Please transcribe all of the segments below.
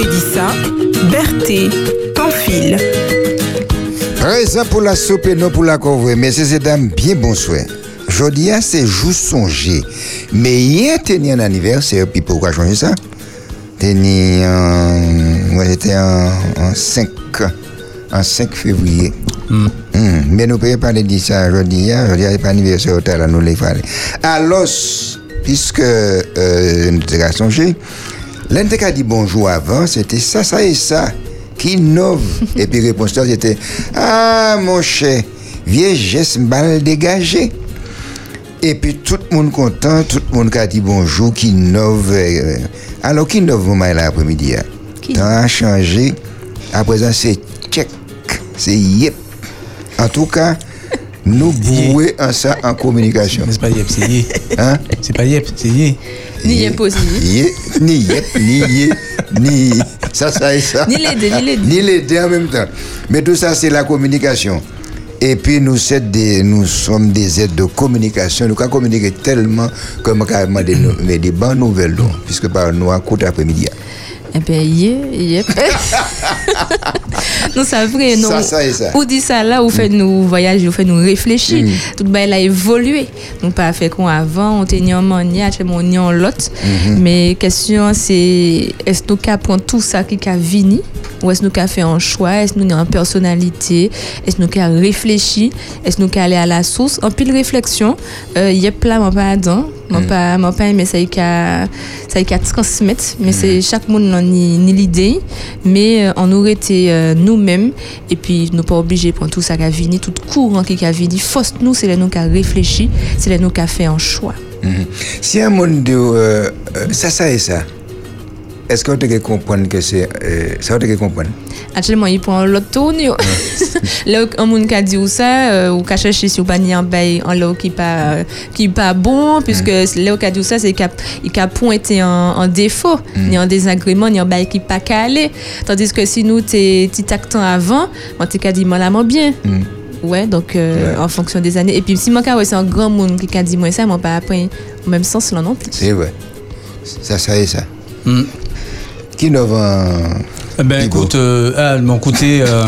Pédissa, Berthe, Pamphile. Présent pour la soupe et non pour la couvre. Messieurs et dames, bien bonsoir. Aujourd'hui, c'est juste songer. Mais hier, c'était un anniversaire. Puis pourquoi changer ça? C'était en... Moi, j'étais en, en 5... En 5 février. Hmm, Mais nous ne pouvons pas dire ça aujourd'hui. hein. Aujourd'hui, il n'y a pas d'anniversaire au nous les faire. Alors, puisque euh, nous avons songé, l'un qui a dit bonjour avant, c'était ça, ça et ça. Qui innove. et puis, réponse c'était Ah, mon cher, vieux geste mal dégagé. Et puis tout le monde content, tout le monde qui a dit bonjour, qui innove. euh, alors, qui innove moment là après-midi hein? Qui? Temps a changé. À présent, c'est check. C'est yep. En tout cas, nous bouer en ça en communication. C'est pas yep, c'est yé. Hein? C'est pas yep, c'est yé. Ni. Yé, ni yep, ni yé, ni ça, ça et ça. Ni les deux, ni les deux. Ni les deux en même temps. Mais tout ça, c'est la communication. Et puis, nous, des, nous sommes des aides de communication. Nous avons communiqué tellement comme carrément des, nou- mais des bonnes nouvelles, donc, puisque par nous, à côté après-midi. Eh bien, yeah, yep. non, c'est vrai, non. Ça, ça et ça. Ou dit ça là, ou fait nous voyager, ou fait nous réfléchir. Tout le bail a évolué. Nous pas fait qu'on avant, on tenait en mania, on tenait en l'autre. Mais question c'est, est-ce que nous qu'à prendre tout ça qui a vini? Ou est-ce que nous qu'à fait un choix? Est-ce que nous avons une personnalité? Est-ce que nous qu'à réfléchir? Est-ce que nous qu'à aller à la source? En pile réflexion, euh, il y a plein, moi pas dedans. Moi pas, moi pas aimé ça y a, ça y a transmettre. Mais c'est chaque monde ni, l'idée. Mais euh, on aurait été euh, nous-mêmes. Et puis, nous pas obligés prendre tout ça qui a venu, tout courant qui a venu. Force nous, c'est nous qui a réfléchi. C'est nous qui a fait un choix. Mhm. Si un monde de euh, euh, ça, ça et ça, est-ce qu'on te comprendre que c'est. euh, ça, on te comprendre? Actuellement, il prend l'autre tourne. yo. Là, un monde qui a dit ou ça, euh, ou qui a cherché pas ni un bail en là qui pas qui pas bon, puisque là, qui a dit ou ça, c'est qu'il a, pointé en, en défaut, ni en désagrément, ni en bail qui pas calé. Tandis que si nous, t'es petit actant avant, moi, t'es qu'à dit malamment bien. Ouais, donc euh, Ouais. en fonction des années. Et puis, si moi, ouais, c'est un grand monde qui a dit moi ça, moi, pas après au même sens là non plus. C'est vrai. Ça, ça et ça. Hmm. Qui vend. Eh Ben Hugo. écoute, euh, mon côté, euh,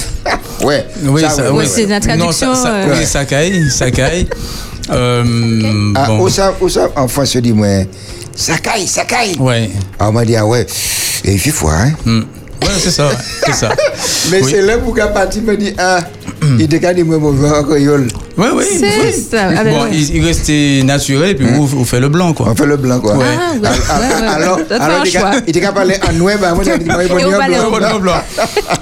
Ouais. oui, ça, oui, ouais. c'est la Non, ça- traduction, ça- euh. Oui, ça caille, ça caille. Euh, Ah, bon, où ça, où ça, en France, je dis, moi, ça caille, ça caille. ouais, Ah, on m'a dit, ah ouais, et il fait froid, hein. hmm. Ouais, c'est ça, c'est ça. Mais Oui. c'est là où qu'à partir me dit, ah, il te dit, moi, mauvais encore, yol. Ouais, oui, C'est oui. ça. Ah, ben Bon, ouais. il, il restait naturel et puis vous, vous faites le blanc, quoi. On fait le blanc, quoi. Ouais. Ah, ouais, ouais, ouais, ouais. Alors, il était qu'à parler en noir, bah, moi, j'ai dit, moi, blanc. blanc.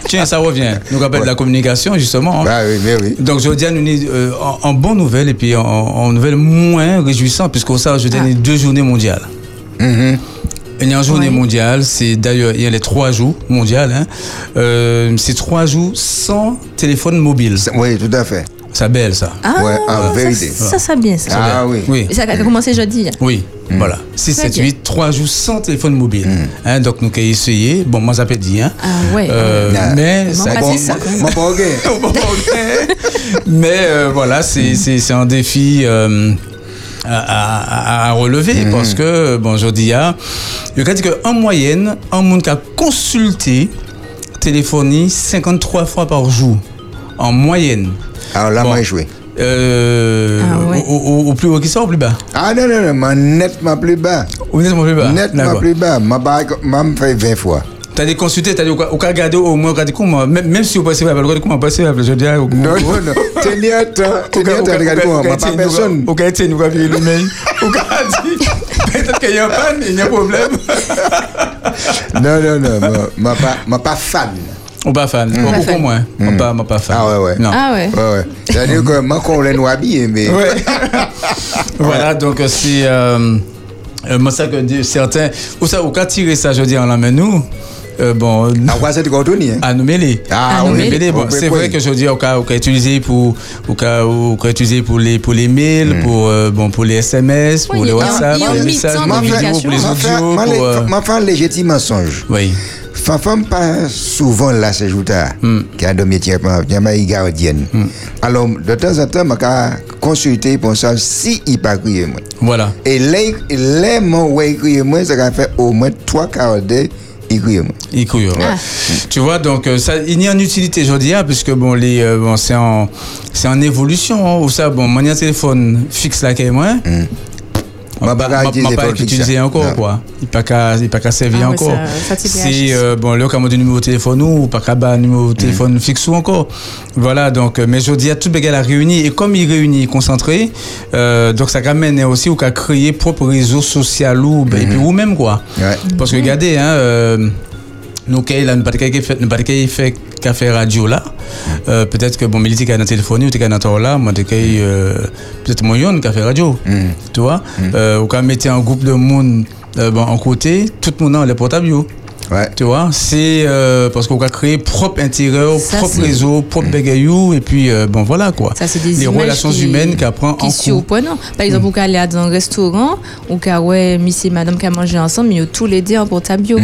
Tiens, ça revient. Nous rappelle de la communication, justement. hein. Bah oui, mais oui. Donc, je dis à nous euh, en, en bonne nouvelle et puis en, en nouvelle moins réjouissante, puisqu'au ça, je donne deux journées mondiales. Il y a une journée Ouais. mondiale, c'est d'ailleurs, il y a les trois jours mondiales. Hein. Euh, c'est trois jours sans téléphone mobile. Oui, tout à fait. C'est belle, ça. Ah, Ouais, en ça, vérité. Ça, ça, bien ça. Ah oui. Oui. Et ça a commencé jeudi. Oui, voilà. 6, Très 7, bien. 8, 3 jours sans téléphone mobile. Hein, donc, nous avons essayé. Bon, moi, ça peut dire. Hein. Ah ouais. Euh, Ah. mais Comment ça Bon, ça moi, pas ok. mais euh, voilà, c'est c'est- c'est un défi euh, à, à- à- à relever parce que, bon, je dis, ah, je dis qu'en moyenne, un monde qui a consulté téléphonie 53 fois par jour. En moyenne. Alors là, Bon. moi, j'ai joué. Euh, Ah ouais. au, au- au plus haut qui ou au plus bas? Ah non, non, non, moi, nettement plus bas. Honnêtement, plus bas. Nettement plus bas. Ma barre, m'a fait 20 fois. T'as des consultés, t'as dit, au cas regarder au moins, regarder comment, même, même si vous passez, regardez comment passer, je dis, ah, Non, non, non. Un temps, regardez. Ma pas personne. Au cas où nous le mail. Au cas peut-être qu'il y a un panne, il y a un problème. Non, non, non. ma- pas, pas fan. On pas fan. Pas Beaucoup moins. On pas, on pas fan. Ah ouais, ouais. Non. Ah ouais. Ouais, ouais. C'est-à-dire que moi, qu'on l'a nous habillé, mais. Ouais. voilà, donc euh, c'est. Euh, euh, moi, ça que certains. Ou ça, ou qu'à tirer ça, je dis, en la main nous. Euh, bon. À quoi c'est du contenu, hein? À nous mêler. Ah, À nous mêler. Bon, c'est vrai que je dis au cas au cas utilisé pour au cas au cas utilisé pour les pour les mails, pour euh, bon pour les SMS, pour Oui, les il y a- WhatsApp, pour les un messages, pour les pour les Ma audios, ma- pour euh, Ma femme légitime mensonge. oui. Femme femme pas souvent là ces jours-là, Hmm. qui a de métier, qui a une gardienne. Alors, de temps en temps, je consulter pour ça si il pas crier moi. Voilà. Et les, les mots où il crier moi, ça va faire au moins trois quarts d'heure, Couille, ouais. Ah. Tu vois, donc euh, ça, il y a une utilité, je dis, hein, puisque bon, les, euh, bon, c'est en, c'est en évolution. Hein, ou ça, bon, mon téléphone fixe là, moi. Ma utilisée pas utilisé encore quoi. Il pas qu'à il pas qu'à servir Ah encore. réagit. euh, bon là comme de numéro de téléphone ou pas qu'à bas numéro de téléphone fixe ou encore. Voilà donc euh, mais je dis à tout bégal à réunir et comme il réunit concentré euh, donc ça ramène aussi ou qu'à créer propre réseau social ou ben, et puis ou même quoi. Ouais. parce que regardez hein euh, nous qui là nous pas de fait de fait fait radio là. Euh, peut-être que bon militaire qui a dans téléphone ou qui a dans là moi de euh, peut-être qui a fait radio. Tu vois? Euh, ou quand mettre un groupe de monde euh, bon, en côté tout le monde a les portables. Ouais. tu vois c'est euh, parce qu'on va créer propre intérieur Ça, propre réseau propre bégayou et puis euh, bon voilà quoi Ça, c'est des les relations qui- humaines qui apprend qui en surprenant. Par exemple, on peut aller dans un restaurant, ou qu'à ouais, monsieur et madame qui a mangé ensemble, mais ils ont tous les deux en portable. bio.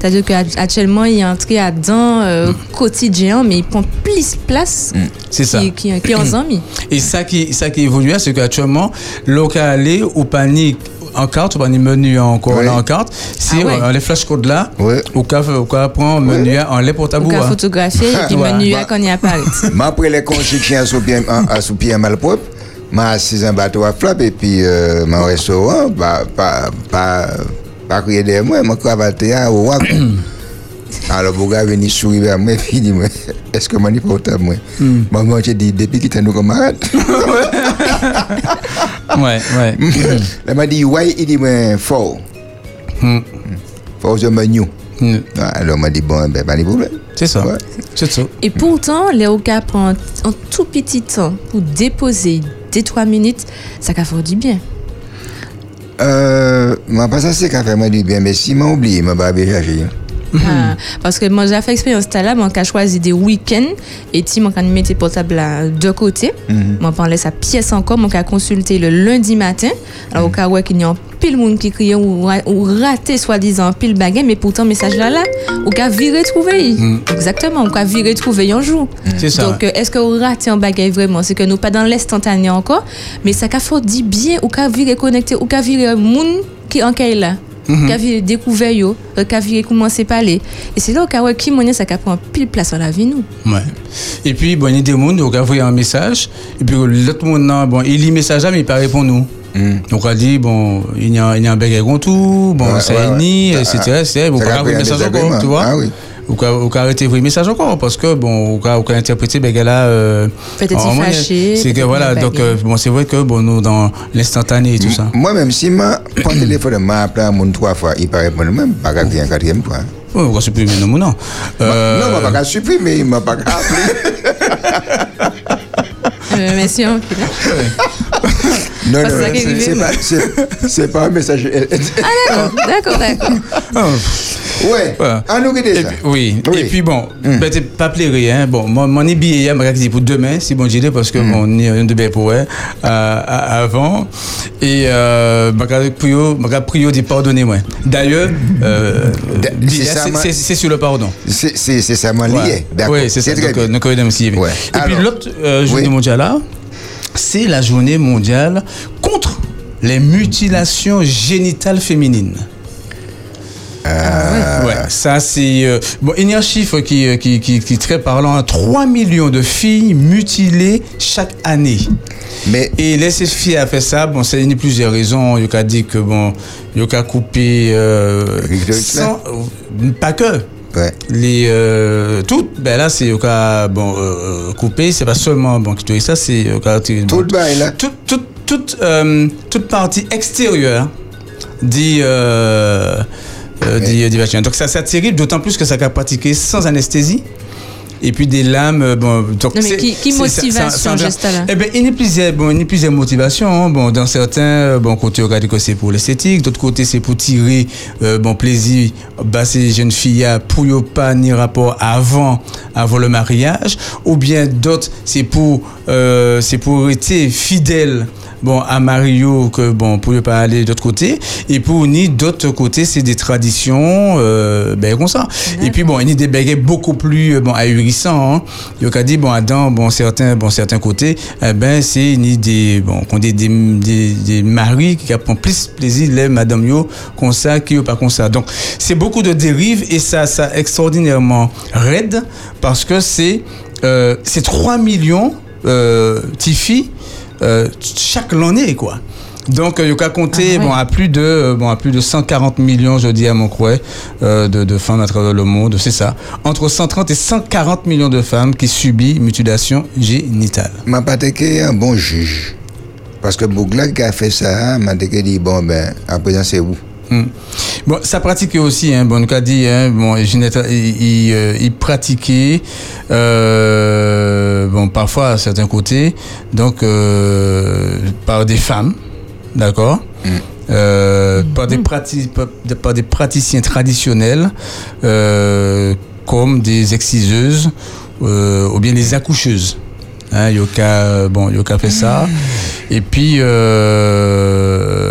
C'est-à-dire qu'actuellement, il y a entré à dedans euh, quotidien, mais il prend plus de place c'est ça qui, qui, qui en amis. Et ça qui, ça qui évolue, c'est qu'actuellement, local aller au panique en carte, ou panique menu encore Oui. là en carte, c'est Ah ouais. euh, les flashcodes là, Ouais. au cas, au cas prend menu en les portables. Ou qu'à hein. photographier, et puis menu Bah. à quand il apparaît. Mais après les conchichens à sous pied, malpropre, m'a assis un bateau à flap et puis euh, mon restaurant, pas, pas, pas, pas crier derrière moi, m'a cravaté à au. Alors, le gars venu sourire vers moi et puis dit, moi, est-ce que mon portable, moi? Moi, moi, j'ai dit, depuis qu'il était nos camarades. Ouais, ouais. Il m'a dit, ouais, il dit, moi, fort. Hmm. Fort, je me new. Hmm. Alors, m'a dit, bon, ben, pas de problème. C'est ça. Ouais. C'est ça. Et pourtant, les Oka prend un tout petit temps pour déposer des trois minutes, ça qu'a fait du bien. Euh, moi, pas ça, c'est qu'à faire moi du bien, mais si m'a oublié, m'a pas bien chercher. Ah, parce que moi, j'ai fait expérience là, moi, j'ai choisi des week-ends et si moi, quand je mettais portable là, de côté, moi, pendant sa pièce encore, moi, j'ai consulté le lundi matin. Alors, au cas où il y a un pile monde qui criait ou, ou raté, soi-disant, pile baguette, mais pourtant, message là, là, au cas viré trouvé. Exactement, au cas viré trouvé un jour. C'est ça. Donc, euh, est-ce que vous ratez en bagaille vraiment? C'est que nous pas dans l'instantané encore, mais ça qu'a fait dit bien, ou qu'a viré connecté, ou qu'a viré un monde qui en caille là. Qu'a viré découvert yo, euh, qu'a viré commencer à parler. Et c'est là où qui moyen ça pris pile place dans la vie nous. Ouais. Et puis, bon, il y a des gens qui ont envoyé un message. Et puis, l'autre monde, non, bon, il lit le message mais il pas répond nous. Donc, on a dit, bon, il y a, il y a un à tout, bon, Ouais, ça ouais, est ouais. etc. etc. Créé un un message encore, tu vois. Ah oui. Ou qu'a- ou qu'a arrêté le message encore, parce que, bon, ou qu'a ou qu'a interprété, ben, là, euh, Peut-être fâché, C'est que, voilà, il donc, euh, bon, c'est vrai que, bon, nous, dans l'instantané et tout ça. Moi-même, si ma prend le téléphone, m'a appelé à mon trois fois, il pas répondre même, pas qu'à crier un quatrième fois. Oui, on va supprimer nos non. Euh, Non, m'a pas qu'à supprimer, il m'a pas qu'à appeler. Euh, merci en. Non, Parce non, qui c'est- pas, pas un message. Ah d'accord, d'accord, d'accord. ah, Ouais, Voilà. à nous Et oui. Oui. Et puis bon, ben, t'es pas plairé, hein. Bon, mon, mon billet, dit pour demain, si bon j'ai dit, parce que mon ni un de bien pour euh, avant. Et, euh, m'a prié dit pardonnez-moi. D'ailleurs, euh, c'est c'est- c'est c'est sur le pardon. C'est c'est- c'est ça, moi, lié. D'accord. Oui, c'est ça. Donc, bien. euh. Ouais. Et puis l'autre euh, journée oui. mondiale là, c'est la journée mondiale contre les mutilations génitales féminines. Ah, Ouais, ça c'est euh, bon. Il y a un chiffre qui euh, qui, qui, qui est très parlant. 3 millions de filles mutilées chaque année. Mais Et laisser filles à faire ça, bon, c'est une plusieurs raisons. Il y a dit que bon, il y a coupé euh, sans, euh, pas que ouais. les euh, toutes. Ben là, c'est cas bon euh, coupé. C'est pas seulement bon qui ça, c'est tout le bail là. toute, toute, toute, euh, toute partie extérieure dit, euh, dit vagin. Donc ça c'est terrible, d'autant plus que ça a pratiqué sans anesthésie. Et puis des lames, euh, bon, donc Non, mais qui- qui motivation, ça- ça- ça- geste là Eh ben, il y a plusieurs, bon, il y a plusieurs motivations. hein. Bon, dans certains, euh, bon, côté regarder que c'est pour l'esthétique, d'autres côtés c'est pour tirer, euh, bon, plaisir, bah, ces jeunes filles là, pour y pas ni rapport avant, avant le mariage, ou bien d'autres c'est pour, euh, c'est pour être fidèle bon, à Mario, que bon, pour ne pas aller de l'autre côté. Et pour ni d'autre côté, c'est des traditions, euh, ben, comme ça. Et puis, bon, il y a des bagages beaucoup plus, euh, bon, ahurissants, hein. Il y a dit, bon, dans, bon, certains, bon, certains côtés, eh ben, c'est ni des, bon, qu'on des, des, des, des maris qui prennent plus plaisir, les madame yo, comme ça, qui yo pas comme ça. Donc, c'est beaucoup de dérives et ça, ça extraordinairement raide parce que c'est, euh, c'est 3 millions, euh, Tifi, chaque année, quoi. Donc, il y a compter Ah ouais. bon, à, plus de, euh, bon, à plus de 140 millions, je dis à mon croix, euh, de, de femmes à travers le monde, c'est ça. Entre 130 et 140 millions de femmes qui subissent mutilation génitale. m'a pas été que un bon juge. Parce que Bougla qui a fait ça, m'a dit, bon, ben, à présent, c'est où Hmm. Bon, ça pratiquait aussi, hein, bon, nous a dit, hein, bon, Ginette, il, il, euh, il pratiquait, euh, bon, parfois à certains côtés, donc, euh, par des femmes, d'accord? Euh, par, des par, par des praticiens traditionnels, euh, comme des exciseuses, euh, ou bien des accoucheuses. Hein, Yoka, bon, Yoka fait ça. Et puis, euh,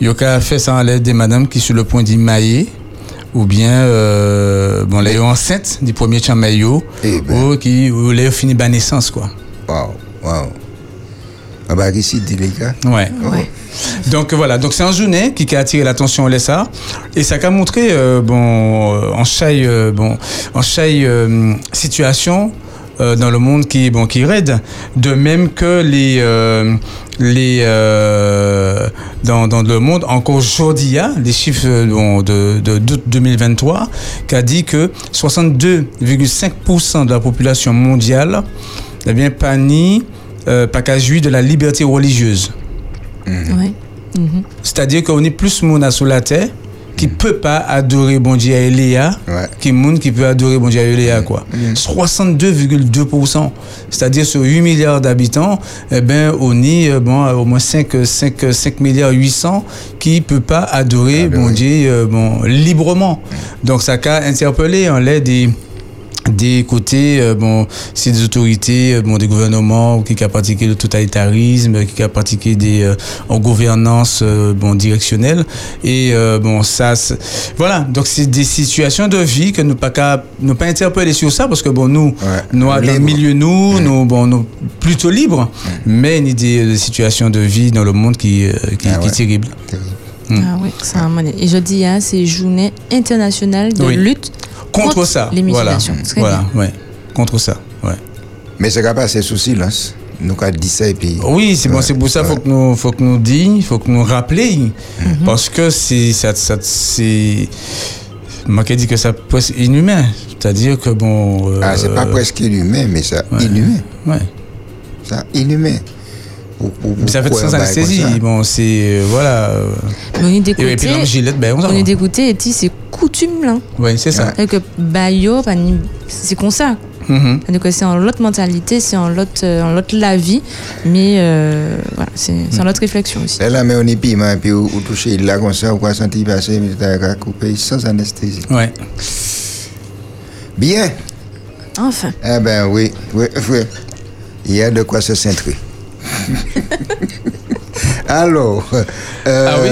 Yoka fait ça en l'aide des madames qui sont sur le point d'immailler. Ou bien, euh, bon, les enceintes du premier chamaillot. Eh ben. Ou qui, ou les fini ba naissance, quoi. Waouh, waouh. Ah bah, ici, délicat. Ouais. Ouais. Donc voilà, donc c'est un journée qui a attiré l'attention au ça et ça a montré euh, bon euh, en chaque euh, bon en euh, situation euh, dans le monde qui bon qui raide de même que les euh, les euh, dans, dans le monde encore aujourd'hui hein, les chiffres euh, bon, de de d'août 2023 qui a dit que 62,5% de la population mondiale eh bien pas ni euh, pas qu'à jouir de la liberté religieuse Ouais. Mhm. c'est-à-dire qu'on est plus monde sur la terre qui peut pas adorer bon Dieu à Eléa Ouais. qui monde qui peut adorer bon Dieu à Eléa quoi. 62,2%. C'est-à-dire sur 8 milliards d'habitants, eh ben on est euh, bon au moins 5 5 5 milliards 800 qui peut pas adorer Adorer. bon Dieu euh, bon librement. Donc ça a interpellé en l'aide des des côtés, euh, bon, c'est des autorités, euh, bon, des gouvernements qui ont pratiqué le totalitarisme, qui ont pratiqué des euh, en gouvernance, euh, bon, directionnelle. Et euh, bon, ça, voilà. Donc c'est des situations de vie que nous pas qu'à- nous pas interpeller sur ça parce que bon, nous, Ouais. nous dans le Libre. milieu nous, nous, bon, nous plutôt libres, mais il y a des, des situations de vie dans le monde qui, euh, qui, Ah qui ouais. est terrible. Terrible. Ah oui, c'est un moment. Et je dis, hein, c'est journée internationale de Oui. lutte Contre, Contre ça, les voilà, mutilations. Très voilà, ouais, contre ça, ouais. Mais c'est capable, c'est sous silence. Nous, avons dit ça et puis. Oui, c'est bon, c'est pour ça ouais. faut que nous faut que nous dit, faut que nous rappeler parce que c'est ça, ça c'est moi qui dit que ça presque inhumain, c'est-à-dire que bon euh, Ah, c'est pas presque inhumain, mais ça, ouais. inhumain. Ouais. Ça, inhumain. Mais ça fait sans anesthésie. Bon, c'est euh, voilà. Mais on est Et, dégoûté. et puis l'homme gilet, ben on s'en On est va. dégoûté et dit, c'est coutume là. Ouais, c'est ça. Et que Bayo, pas ni- c'est comme ça. Mhm. Donc c'est en l'autre mentalité, c'est en l'autre euh, en l'autre la vie, mais euh, voilà, c'est en l'autre réflexion aussi. Et là, mais on est piment, et puis vous vous touchez là comme ça, vous pouvez sentir passer, mais t'as couper sans anesthésie. Ouais. Bien. Enfin, Eh ben oui, oui, oui. Il y a de quoi se centrer. Alors, euh, Ah oui.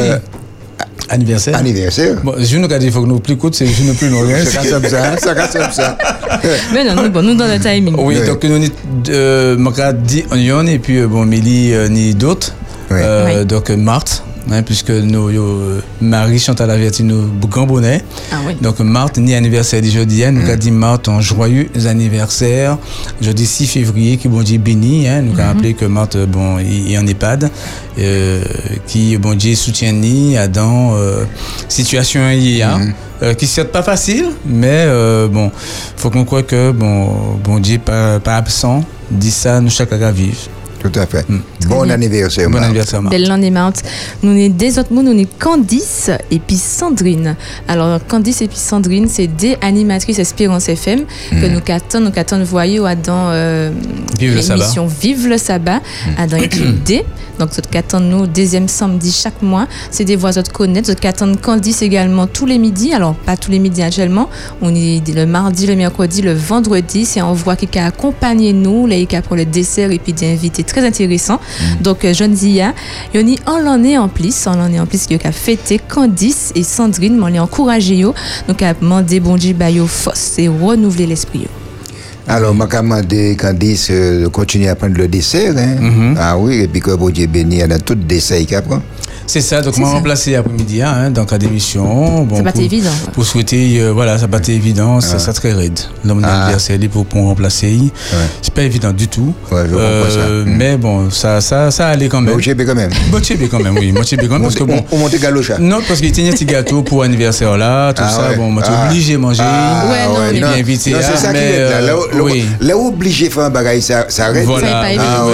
Anniversaire. anniversaire. Bon, je nous dit il faut que nous plus coûte, c'est je ne plus nous rien. Ça casse comme ça, ça casse comme ça. mais non, nous, bon, nous dans le timing. Oui, Oui. donc nous avons euh, dit Onion et puis euh, bon, Mélie euh, ni d'autres. Oui. Euh, Oui. Donc euh, Marthe, hein, puisque nous, yo, euh, Marie Chantal averti nous grand bonnet. Ah oui. Donc Marthe, ni anniversaire du jeudi, hein, nous avons dit Marthe en joyeux anniversaire. Jeudi 6 février, qui bon Dieu béni, hein, nous avons rappelé que Marthe, bon, il est en EHPAD, euh, qui bon Dieu soutient ni dans euh, situation hier. Euh, qui certes pas facile, mais euh, bon, faut qu'on croit que bon, bon Dieu pas, pas absent, dit ça nous chaque à vivre. Tout à fait. Mm. Bon bien. anniversaire, Bon anniversaire, Marthe. Belle l'année Marthe. Nous sommes des autres mots, nous sommes Candice et puis Sandrine. Alors Candice et puis Sandrine, c'est des animatrices Espérance FM que nous captons, nous captons voyez dans euh, Vive le sabbat. l'émission Vive le sabbat à dans l'équipe D. Donc nous captons nous deuxième samedi chaque mois. C'est des voix de connaître. Nous captons Candice également tous les midis. Alors pas tous les midis actuellement. On est le mardi, le mercredi, le vendredi. C'est un voix qui a accompagné nous, là, qui a pour le dessert et puis d'invités très très intéressant. Donc, euh, jeune Zia, il y a en l'année en plus, en l'année en plus, il y a fêté Candice et Sandrine, on les encouragé, yo. donc à demander bon Dieu, bah, force et renouveler l'esprit. yo. Alors, je vais demander Candice euh, de continuer à prendre le dessert. Hein? Mhm. Ah oui, et puis que bon Dieu béni, il y a tout dessert qu'il prend. C'est ça, donc m'a remplacé après-midi hein, dans la démission. Bon, Ça pas pour- été évident. Pour souhaiter, euh, voilà, ça pas été évident, ça, ça très raide. L'homme Ah. d'anniversaire, il pour, pour remplacer. C'est pas évident du tout. Ouais, je comprends ça. Mm. Mais bon, ça, ça, ça allait quand même. au Chébé quand même. Moitié quand même, oui. Moitié quand même, parce que bon. On monte galocha. Non, parce qu'il tenait un petit gâteau pour anniversaire là, tout Ah ça. ouais. Bon, moi, tu Ah. obligé de manger. Ah, Ouais, non, il est invité. Non, hein, c'est ça qui mais, est là. Là, euh, obligé de faire un bagage, ça, ça arrête. Voilà, Ah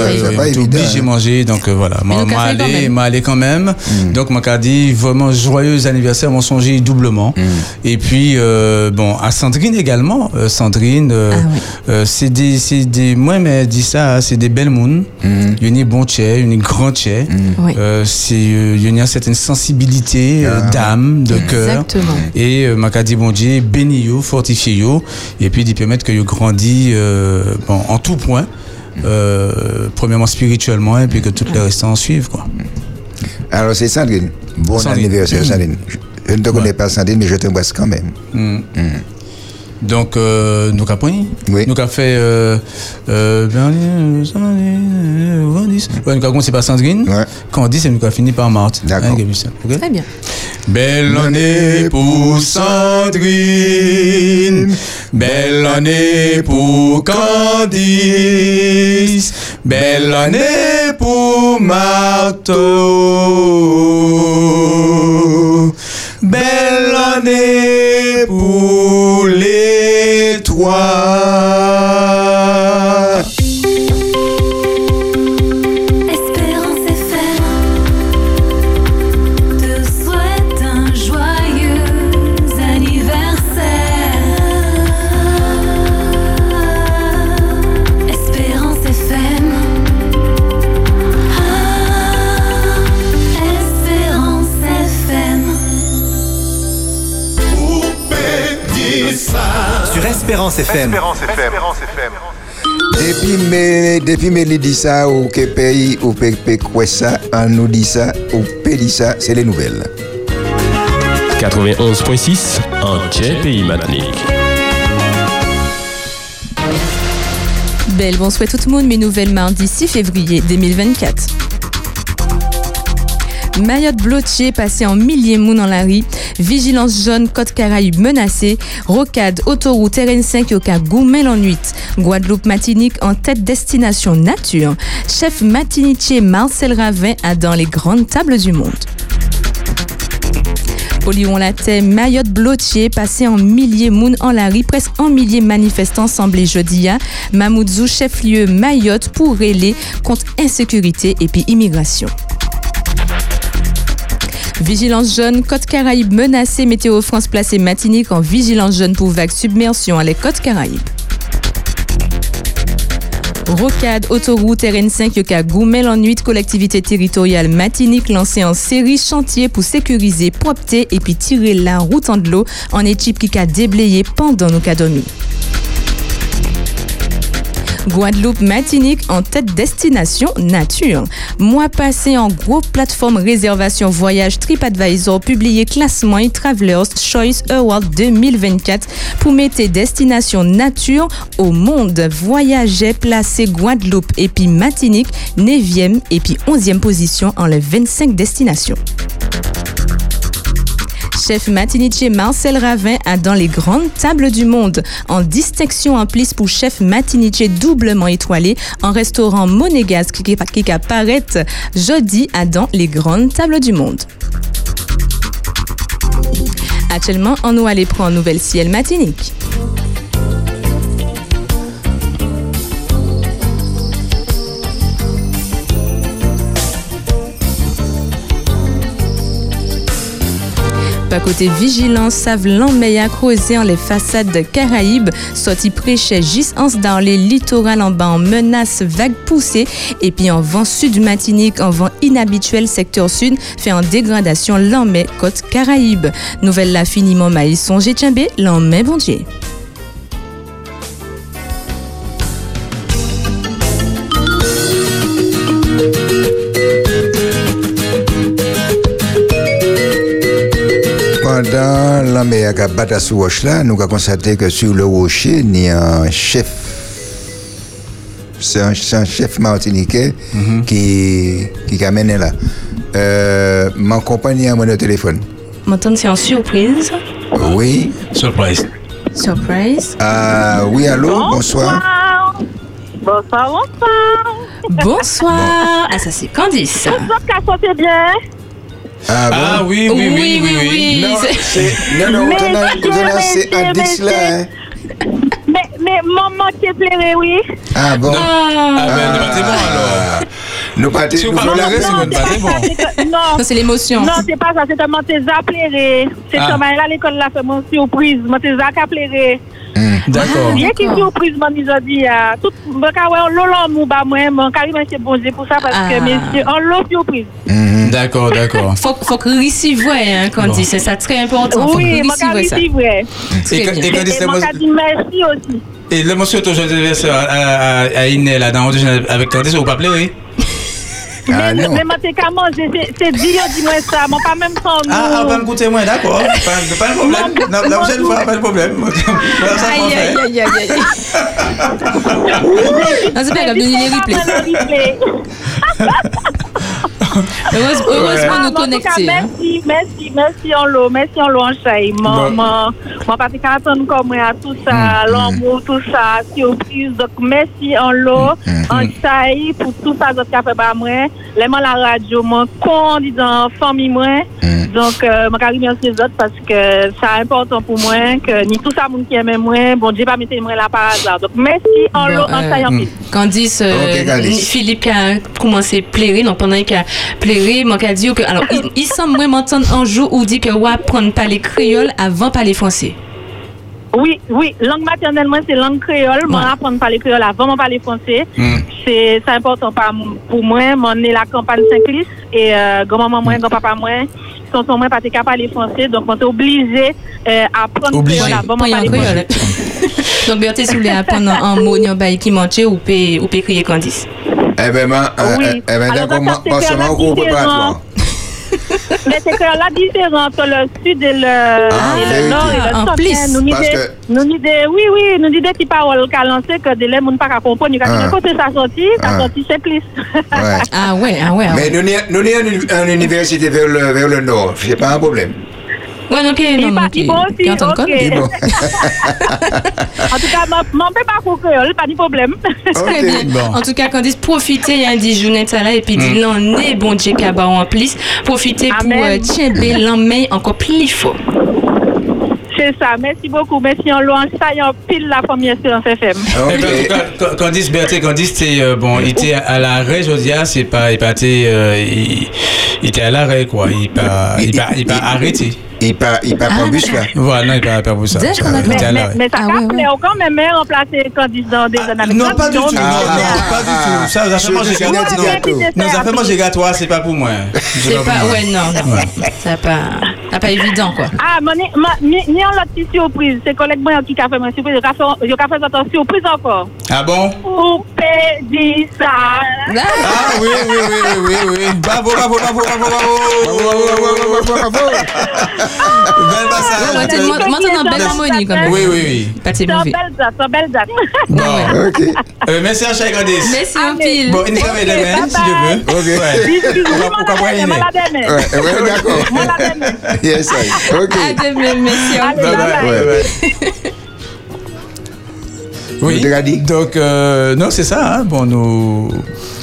obligé de manger, donc euh, voilà. Moi, café quand même. Mm. Donc, m'a dit vraiment joyeux anniversaire, m'en songer doublement. Mm. Et puis, euh, bon, à Sandrine également. Euh, Sandrine, euh, Ah oui. euh, c'est des, c'est des, moi, mais elle dit ça, hein, c'est des belles mounes. Mm. Il y a une bon tchè, une grande tchè. Oui. Euh, c'est, euh, il y a une certaine sensibilité euh, Ah. d'âme, de cœur. Exactement. Et euh, m'a dit bon Dieu, béni yo, fortifie yo, et puis d'y permettre que yo grandit euh, bon, en tout point. Euh, premièrement spirituellement et puis que toutes les restants suivent quoi. Alors, c'est Sandrine. Bon Sandrine. anniversaire, Sandrine. Je- ne te connais pas, Sandrine, mais je t'embrasse quand même. Mm. Donc euh, nous avons pris, Oui. nous avons fait euh, euh, euh, Candice. Ouais, nous avons commencé par Sandrine, Ouais. Candice et nous avons fini par Marthe. D'accord. Hein, ok? Très bien. Belle année pour Sandrine, belle année pour Candice, belle année pour Marteau, belle année pour les Sur Espérance FM. Depuis mes, depuis mes dit ça, ou que pays, ou pe, pe quoi ça, on nous dit ça, ou pe dit ça, c'est les nouvelles. 91.6 en Tchè Pays Matnik. Belle, bonsoir tout le monde, mes nouvelles mardi 6 février 2024. Mayotte bloquée, passé en milliers mouns dans la rue. Vigilance jaune, côte Caraïbes menacée. Rocade, autoroute RN5 au cas Goumel en 8. Guadeloupe Matinique en tête destination nature. Chef matinichier Marcel Ravin a dans les grandes tables du monde. Au Lyon Latin, Mayotte bloquée, passé en milliers mouns en la rue, presque en milliers manifestants semblés jeudi à Mamoudzou, chef-lieu Mayotte pour rélais contre insécurité et puis immigration. Vigilance jaune, Côte Caraïbes menacée, Météo France placée Matinique en vigilance jaune pour vague submersion à les Côtes Caraïbes. Rocade, autoroute RN5 Yoka Goumel en nuit, collectivité territoriale Matinique lancée en série chantier pour sécuriser, propreté et puis tirer la route en de l'eau en équipe qui a déblayé pendant nos cas. Guadeloupe Matinique en tête destination nature. Mois passé en gros plateforme réservation voyage TripAdvisor publié classement Travelers Choice Award 2024 pour mettre destination nature au monde. Voyager placé Guadeloupe et puis Matinique 9e et puis 11e position en les 25 destinations. Chef matinichier Marcel Ravin a dans les grandes tables du monde en distinction en plus pour chef matinichier doublement étoilé en restaurant monégasque qui, qui apparaît jeudi à dans les grandes tables du monde. Actuellement, on nous allait prendre nouvelle ciel matinique. Côté vigilance, savent l'emmeille creusé en les façades de Caraïbes, sorti prêchait juste dans les littorales en bas en menace vague poussée, et puis en vent sud matinique, en vent inhabituel secteur sud, fait en dégradation l'emmeille côte Caraïbes. Nouvelle là finiment maïs songé tchambé, l'emmeille bon Dieu. pendant la qui a battu sur roche là, nous avons constaté que sur le rocher, il y a un chef. C'est un, chef martiniquais qui, qui a mené là. Euh, ma compagnie a mon téléphone. M'entendre, c'est en surprise. Oui. Surprise. Surprise. Ah, oui, allô, bonsoir. Bonsoir, bonsoir. Bonsoir. Ah, ça, c'est Candice. Bonsoir, c'est bien? Ah, bon? Ah oui, oui, oui, oui, oui. Non, c'est- c'est, non, non, c'est là. Hein. Mais, mais, maman qui est pleurée, oui. Ah bon? Ah ben, nous partons bon alors. Nous. Si c'est Non, c'est bon. c'est que- non, Ça, c'est l'émotion. non, c'est pas ça, c'est mon t'es pleuré. C'est Ah. moi, là, l'école, là, fait mon surprise. Mon t'es à pleuré. D'accord. Bien qu'il surprise, mon aujourd'hui, tout, mon ouais, mou, bah, moi, mon c'est bon, c'est pour ça, parce Ah. que, messieurs, on l'a surprise. Mhm. D'accord, d'accord. Faut, faut que hein, Candice. C'est ça très important. Faut Oui, que mon ça. Et, quand- quand mon dit merci aussi. Et le monsieur est aujourd'hui à, à, dans l'audition avec Candice, vous pas pleurer Qu'à manger, c'est, c'est dit, dis-moi ça, mon pas même son Ah, ah, moi, d'accord. Pas, pas de problème. La, la prochaine fois, pas de problème. Voilà, ça qu'on Aïe, fait. aïe, aïe, aïe, aïe. Heureusement, Ah, nous connecter. hein. Merci, merci, merci en l'eau, merci en l'eau en chai. Mon, Bon. mon, mon parti attendre comme moi à tout ça, l'amour, tout ça, surprise. Donc, merci en l'eau, en chai, pour tout ça, que tu as fait par moi. Les gens la radio, mon con, dit dans famille, moi. Donc, euh, je remercie les autres parce que c'est important pour moi, que ni tout ça, monde qui aime moi, bon Dieu, pas mettre moi là par hasard. Donc, merci en l'eau, en euh, pile. Candice, euh, Candice. Philippe a commencé à pleurer, donc pendant qu'il a pleuré, moi a dit que, alors, il, semble vraiment entendre un jour où dit que ouais apprendre parler créole avant parler français. Oui, oui, langue maternelle, moi, c'est langue créole. Moi, Ouais. apprendre parler créole avant de parler français. Mm. C'est important pour moi. Moi, né la campagne Saint-Clis et euh, grand-maman, moi, grand-papa, moi, sont sont moi, pas capable de parler français. Donc, on est obligé euh, à apprendre Obligé. créole avant de Pas en parler français. créole. donc, Berthe, si vous voulez apprendre un mot, un bail qui manque, ou ou ben, ben, d'accord, ça, c'est moi, faire seulement la au cours différence. préparatoire. Mais c'est que la différence entre le sud et le, Ah, et le nord et le plus. hein, nous nous oui, oui, nous disons des petites paroles qu'a lancé que des gens ne pas comprendre. Nous avons côté ça sorti, ça Ah. sorti Saint-Clis. Ouais. Ah ouais, ah ouais. ah Mais nous, n'y- nous, une université vers le, vers le nord. C'est pas un problème. Ouais, donc, Il non, non, il qui- va aussi, qui entend ok. quoi? Et bon. En tout cas, je ne peux pas pour créole, pas de problème. Très bien. Bon. En tout cas, Candice, profitez hein, des journées de ça là et puis dis l'en est bon Dieu Kaba en plus. Profitez pour euh, tiens l'en main encore plus fort. C'est ça. Merci beaucoup. Merci en louant ça et en pile la famille Espérance FM. Eh ben, Candice, Berthe, Candice, euh, bon, il était à l'arrêt, je dis, ah, c'est pas, il euh, il, il était à l'arrêt, quoi. Il pas, il pas, il pas arrêté. Il part, il part Ah, bus là. Voilà, non, il pas, pas pour à Mais, l'arrêt. mais ça Ah, a ouais, ouais. quand même remplacer Candice dans des analyses. Non, pas du tout. Non, Ah, non, pas du tout. Ça, ça fait je- manger je- gâteau. je- Non, je- non, ça fait manger gâteau, c'est pas pour moi. C'est pas, ouais, non. C'est pas, pas évident, quoi. Ah, mais ni, en l'autre petite surprise. C'est collègue moi qui a fait ma surprise. Il a fait, il a fait votre surprise encore. Ah bon? Ou dit ça. Ah oui, oui, oui, oui, oui, oui. Bravo, bravo, bravo, bravo, bravo. Bel passage. Maintenant, maintenant, belle harmonie, quand même. Oui, oui, oui. Pas de C'est une mauvais. belle date, c'est une belle date. Bon. Ok. Euh, merci à Candice. Merci, en pile. Bon, une semaine demain, si tu veux. Ok. Ouais. On va- la dame. Ouais, ouais, d'accord. Moi, la dame. Yes, I. Ok. À demain, merci. Allez. Bye bye. Ouais. Ouais. Oui, donc, euh, non, c'est ça. Hein. Bon, nous,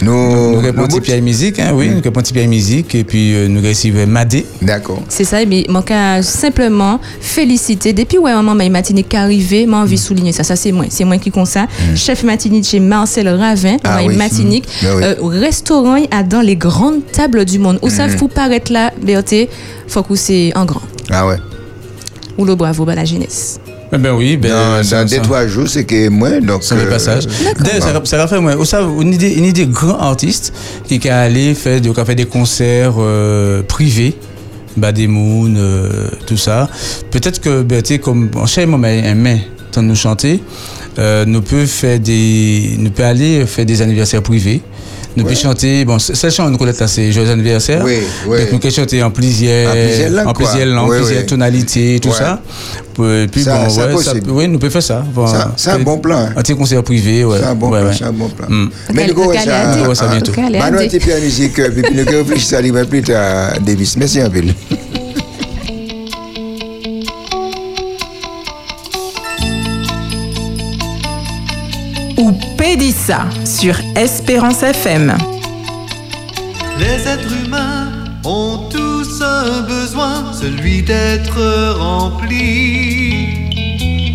Nous, nous répondons pied musique, hein, oui, nous répondons pied musique, et puis euh, nous recevons Madé. D'accord. C'est ça, mais mon cas simplement féliciter. Depuis ouais, maman m'a matinée qui arrivée, m'a envie de souligner ça. Ça c'est moi, c'est moi qui compte ça. Chef matinée chez Marcel Ravin, Ah oui. Matinique, Mm. Oui. euh, restaurant à dans les grandes tables du monde. Où ça faut paraître là, Berthe, faut que c'est en grand. Ah ouais. Ou le bravo à la jeunesse. Eh ben oui, ben, Dans, ça- trois jours, c'est que moi, donc. C'est le euh, passage. D'ailleurs, ça, ça fait moi. Vous savez, une idée, une idée grand artiste qui qui a allé faire, qui a fait des concerts euh, privés, Bad Moon, euh, tout ça. Peut-être que Berthier, comme en chaque moment aimait tant nous chanter, euh, nous peut faire des, nous peut aller faire des anniversaires privés. Nous Ouais. pouvons chanter, bon, cette chanson, nous connaissons c'est Joyeux anniversaire. Oui, oui. Donc, nous pouvons chanter en plusieurs, En plusieurs langues, en plusieurs tonalités, tout Ouais. ça. Puis, puis Ça- bon, ça ouais, possible. oui, nous pouvons faire ça. C'est un bon plan. Un petit concert privé, ouais. C'est un bon Ouais, plan, ouais. c'est un bon plan. Mm. Mais nous, ça- bientôt. Dit. petit peu à musique, puis nous réfléchissons à l'hiver plus tard, Davis. Merci un peu. Sur Espérance FM. Les êtres humains ont tous un besoin, celui d'être remplis.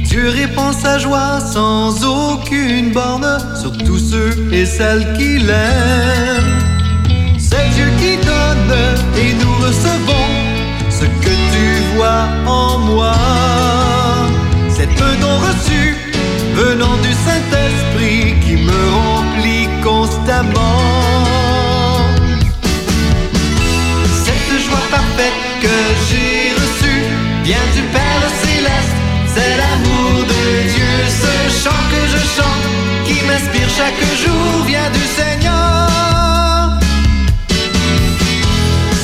Dieu répand sa joie sans aucune borne sur tous ceux et celles qu'il aime. C'est Dieu qui donne et nous recevons ce que tu vois en moi. C'est un don reçu venant du Saint-Esprit qui me remplit constamment. Cette joie parfaite que j'ai reçue vient du Père céleste. C'est l'amour de Dieu, ce chant que je chante, qui m'inspire chaque jour, vient du Seigneur.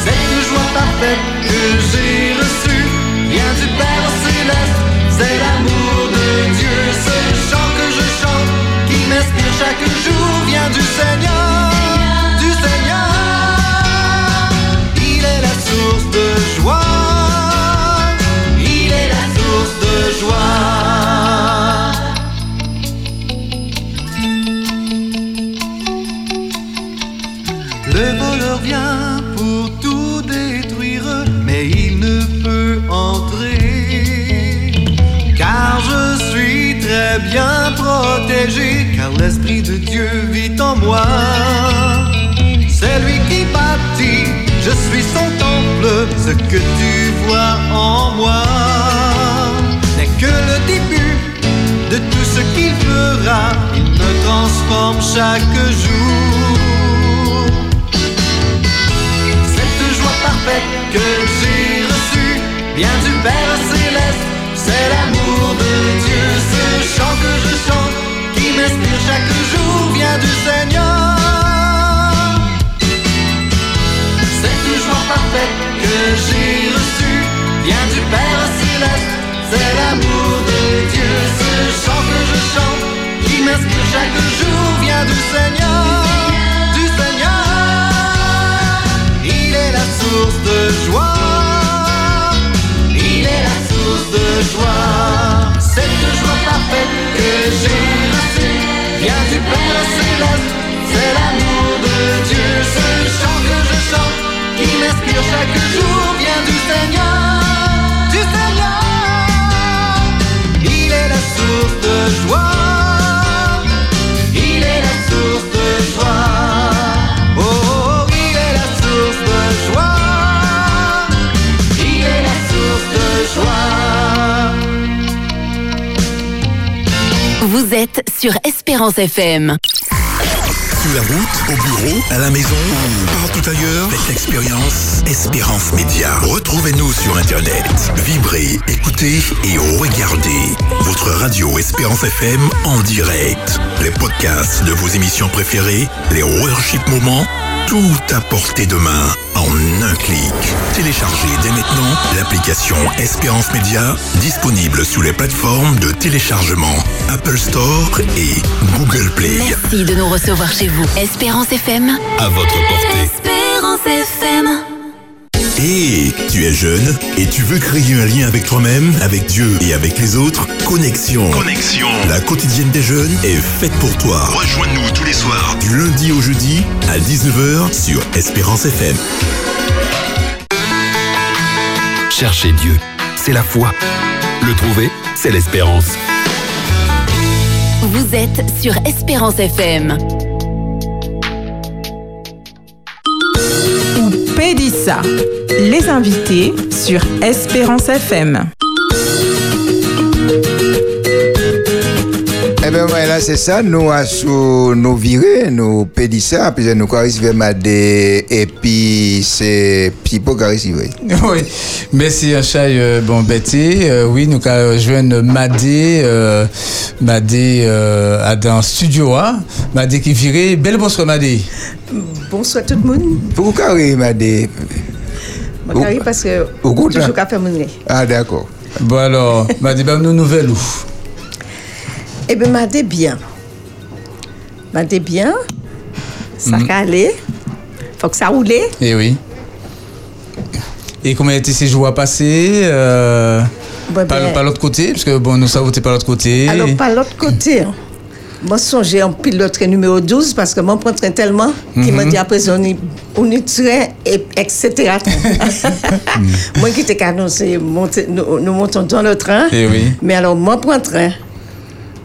Cette joie parfaite chaque jour, vient du Seigneur, car l'Esprit de Dieu vit en moi. C'est lui qui bâtit, je suis son temple, ce que tu vois en moi n'est que le début de tout ce qu'il fera, il me transforme chaque jour. Cette joie parfaite que j'ai reçue vient du Père céleste. C'est l'amour chaque jour, vient du Seigneur. Cette joie parfaite que j'ai reçue vient du Père céleste. C'est l'amour de Dieu, ce chant que je chante, qui m'inspire chaque jour, vient du Seigneur, du Seigneur. Il est la source de joie. Il est la source de joie. Cette joie parfaite que j'ai C'est l'amour de Dieu, ce chant que je chante, qui m'inspire chaque jour, vient du Seigneur, du Seigneur. Il est la source de joie. Il est la source de joie. Oh, oh, il est la source de joie. Il est la source de joie. Vous êtes sur Espérance FM. Sur la route, au bureau, à la maison ou partout ailleurs, faites l'expérience Espérance Média. Retrouvez-nous sur Internet. Vibrez, écoutez et regardez votre radio Espérance FM en direct. Les podcasts de vos émissions préférées, les worship moments, tout à portée de main en un clic. Téléchargez dès maintenant l'application Espérance Média disponible sous les plateformes de téléchargement Apple Store et Google Play. Merci de nous recevoir chez vous. Espérance FM. À votre portée. Espérance FM. Et tu es jeune et tu veux créer un lien avec toi-même, avec Dieu et avec les autres Connexion. Connexion. La quotidienne des jeunes est faite pour toi. Rejoins-nous tous les soirs du lundi au jeudi à 19h sur Espérance FM. Chercher Dieu, c'est la foi. Le trouver, c'est l'espérance. Vous êtes sur Espérance FM. Ou Pédissa. Les invités sur Espérance FM. Eh bien, voilà, c'est ça. Nous, à sous, nous virer, nous pédis ça, puis nous arrivons à des, et puis c'est Pipo qui arrive. Oui, merci un chat euh, bon Betty. Euh, oui, nous avons joindre Madé, euh, Madé euh, à dans studio hein. Madé qui virait. Belle bonsoir Madé. Bonsoir tout le monde. Pourquoi arrive Madé Je suis parce que toujours qu'à faire mon. Ah, d'accord. Bon alors, Madé, bah, nous nouvelles où Eh bien, m'a dit bien. M'a dit bien. Ça Mhm. a aller. Faut que ça roule. Eh oui. Et comment étaient ces jours à passer euh, Par, ben- par l'autre côté, parce que bon, nous savons voter par l'autre côté. Alors, par l'autre côté, hein, moi, songez en pilote train numéro 12 parce que moi, je prends train tellement qu'il m'a Mhm. dit après, on y, on train, et, etc. moi qui t'ai annoncé, nous, nous montons dans le train. Eh oui. Mais alors, moi, je prends train.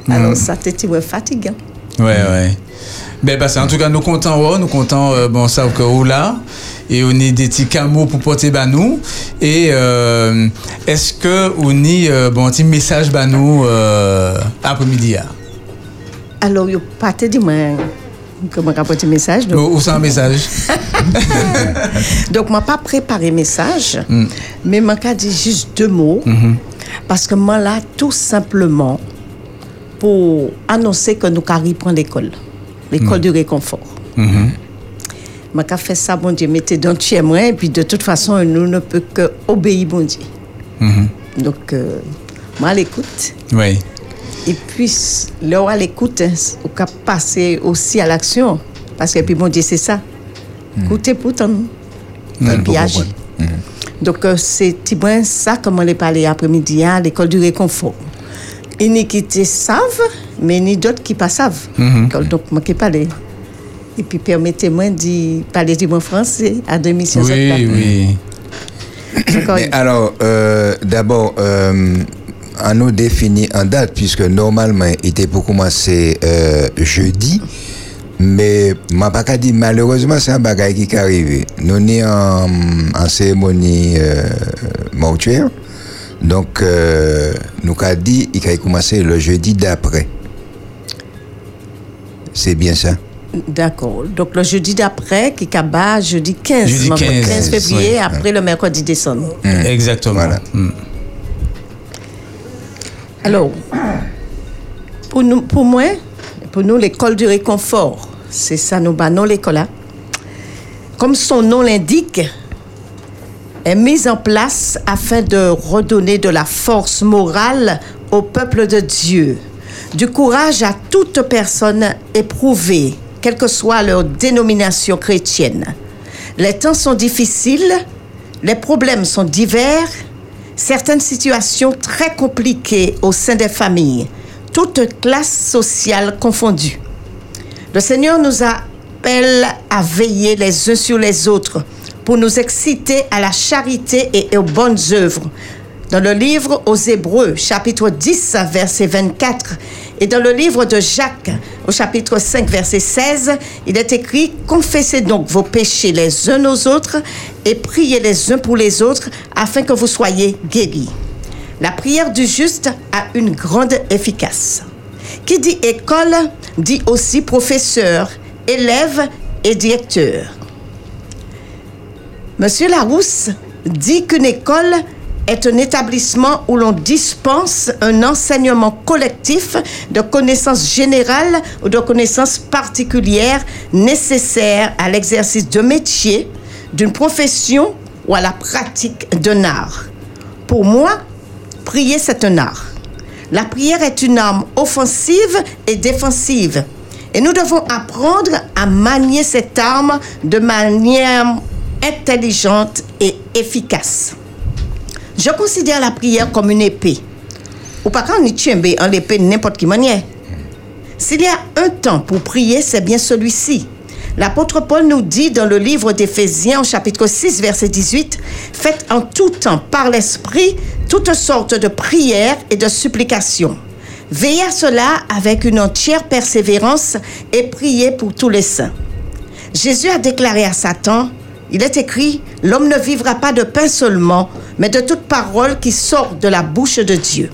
Alors, Mhm. ça ouais, fatigant. Ouais, ouais. Ben, parce en tout cas, nous comptons, nous comptons, euh, bon, ça, que ou là, et on est des petits camos pour porter bah nous. Et euh, est-ce que on y, euh, bon, un petit message bah nous euh, après-midi? ah? Alors, il pas te dit, moi, comment rapporter message. donc- Ou, un message? Donc, je n'ai pas préparé message, Mm. mais je dit juste deux mots. Mhm. Parce que moi, là, tout simplement, pour annoncer que nous allons prendre l'école, l'école Mm. du réconfort. Je vais faire ça, bon Dieu, mettez dans le tien, moi, et puis de toute façon, nous ne peut que obéir, bon Dieu. Mhm. Donc, euh, moi, à l'écoute. Oui. Et puis, là, à l'écoute, hein, on peut passer aussi à l'action. Parce que, puis, bon Dieu, c'est ça. Écoutez pourtant. Et puis, agir. Donc, euh, c'est ça, comme on l'a parlé après-midi à l'école du réconfort. Iniquité savent, mais ni d'autres qui pas savent. Mhm. Donc, moi qui parle. Et puis, permettez-moi de parler du bon français à missions. Oui, oui. Mais alors, euh, d'abord, euh, on nous définit en date, puisque normalement, il était pour commencer euh, jeudi. Mais, ma pas dire, malheureusement, c'est un bagage qui est arrivé. Nous sommes en, en cérémonie euh, mortuaire. Donc, euh, nous avons dit qu'il a commencé le jeudi d'après. C'est bien ça? D'accord. Donc, le jeudi d'après, qui est jeudi 15, Jeudi maman, 15, 15 février, oui. après le mercredi décembre. Exactement. Mm. Alors, pour, nous, pour moi, pour nous, l'école du réconfort, c'est ça, nous bannons l'école. hein. Comme son nom l'indique, est mise en place afin de redonner de la force morale au peuple de Dieu, du courage à toute personne éprouvée, quelle que soit leur dénomination chrétienne. Les temps sont difficiles, les problèmes sont divers, certaines situations très compliquées au sein des familles, toutes classes sociales confondues. Le Seigneur nous appelle à veiller les uns sur les autres pour nous exciter à la charité et aux bonnes œuvres. Dans le livre aux Hébreux, chapitre 10, verset 24, et dans le livre de Jacques, au chapitre 5, verset 16, il est écrit Confessez donc vos péchés les uns aux autres et priez les uns pour les autres afin que vous soyez guéris. La prière du juste a une grande efficace. Qui dit école dit aussi professeur, élève et directeur. Monsieur Larousse dit qu'une école est un établissement où l'on dispense un enseignement collectif de connaissances générales ou de connaissances particulières nécessaires à l'exercice de métier, d'une profession ou à la pratique d'un art. Pour moi, prier, c'est un art. La prière est une arme offensive et défensive. Et nous devons apprendre à manier cette arme de manière intelligente et efficace. Je considère la prière comme une épée. Ou pas quand on en l'épée n'importe quelle manière. S'il y a un temps pour prier, c'est bien celui-ci. L'apôtre Paul nous dit dans le livre d'Éphésiens, chapitre 6, verset 18, Faites en tout temps par l'Esprit toutes sortes de prières et de supplications. Veillez à cela avec une entière persévérance et priez pour tous les saints. Jésus a déclaré à Satan, il est écrit, l'homme ne vivra pas de pain seulement, mais de toute parole qui sort de la bouche de Dieu.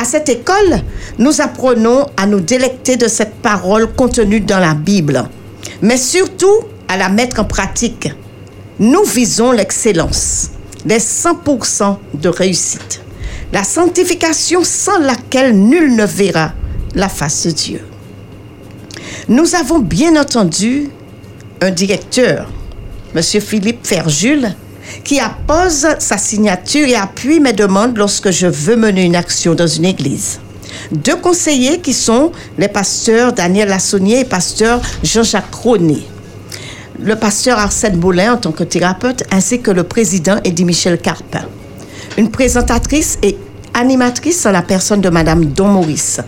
À cette école, nous apprenons à nous délecter de cette parole contenue dans la Bible, mais surtout à la mettre en pratique. Nous visons l'excellence, les 100% de réussite, la sanctification sans laquelle nul ne verra la face de Dieu. Nous avons bien entendu un directeur, M. Philippe Ferjul, qui appose sa signature et appuie mes demandes lorsque je veux mener une action dans une église. Deux conseillers qui sont les pasteurs Daniel Lassonnier et pasteur Jean-Jacques Cronet. Le pasteur Arsène Boulin en tant que thérapeute, ainsi que le président Eddie Michel Carpin. Une présentatrice et animatrice en la personne de Madame Don Maurice.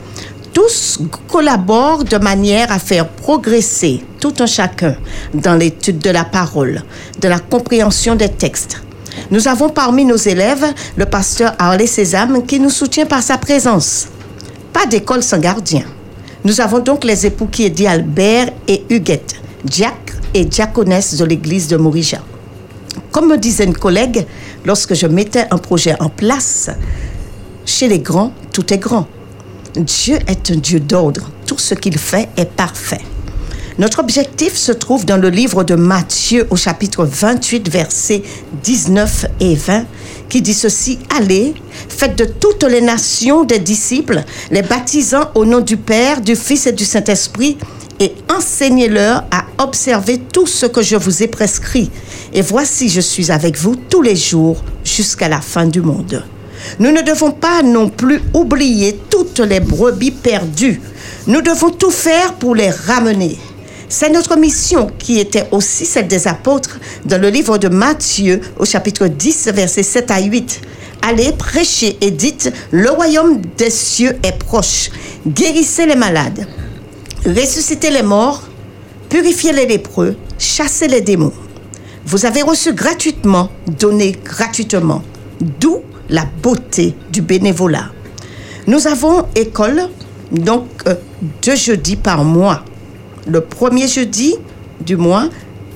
Tous collaborent de manière à faire progresser tout un chacun dans l'étude de la parole, de la compréhension des textes. Nous avons parmi nos élèves le pasteur Harley Sésame qui nous soutient par sa présence. Pas d'école sans gardien. Nous avons donc les époux qui est Albert et Huguette, Jack et Diaconesse de l'église de Morija. Comme me disait une collègue, lorsque je mettais un projet en place, chez les grands, tout est grand. Dieu est un Dieu d'ordre. Tout ce qu'il fait est parfait. Notre objectif se trouve dans le livre de Matthieu au chapitre 28, versets 19 et 20, qui dit ceci, Allez, faites de toutes les nations des disciples, les baptisant au nom du Père, du Fils et du Saint-Esprit, et enseignez-leur à observer tout ce que je vous ai prescrit. Et voici, je suis avec vous tous les jours jusqu'à la fin du monde. Nous ne devons pas non plus oublier toutes les brebis perdues. Nous devons tout faire pour les ramener. C'est notre mission qui était aussi celle des apôtres dans le livre de Matthieu au chapitre 10 versets 7 à 8. Allez prêcher et dites, le royaume des cieux est proche. Guérissez les malades, ressuscitez les morts, purifiez les lépreux, chassez les démons. Vous avez reçu gratuitement, donné gratuitement. D'où la beauté du bénévolat. Nous avons école, donc euh, deux jeudis par mois. Le premier jeudi du mois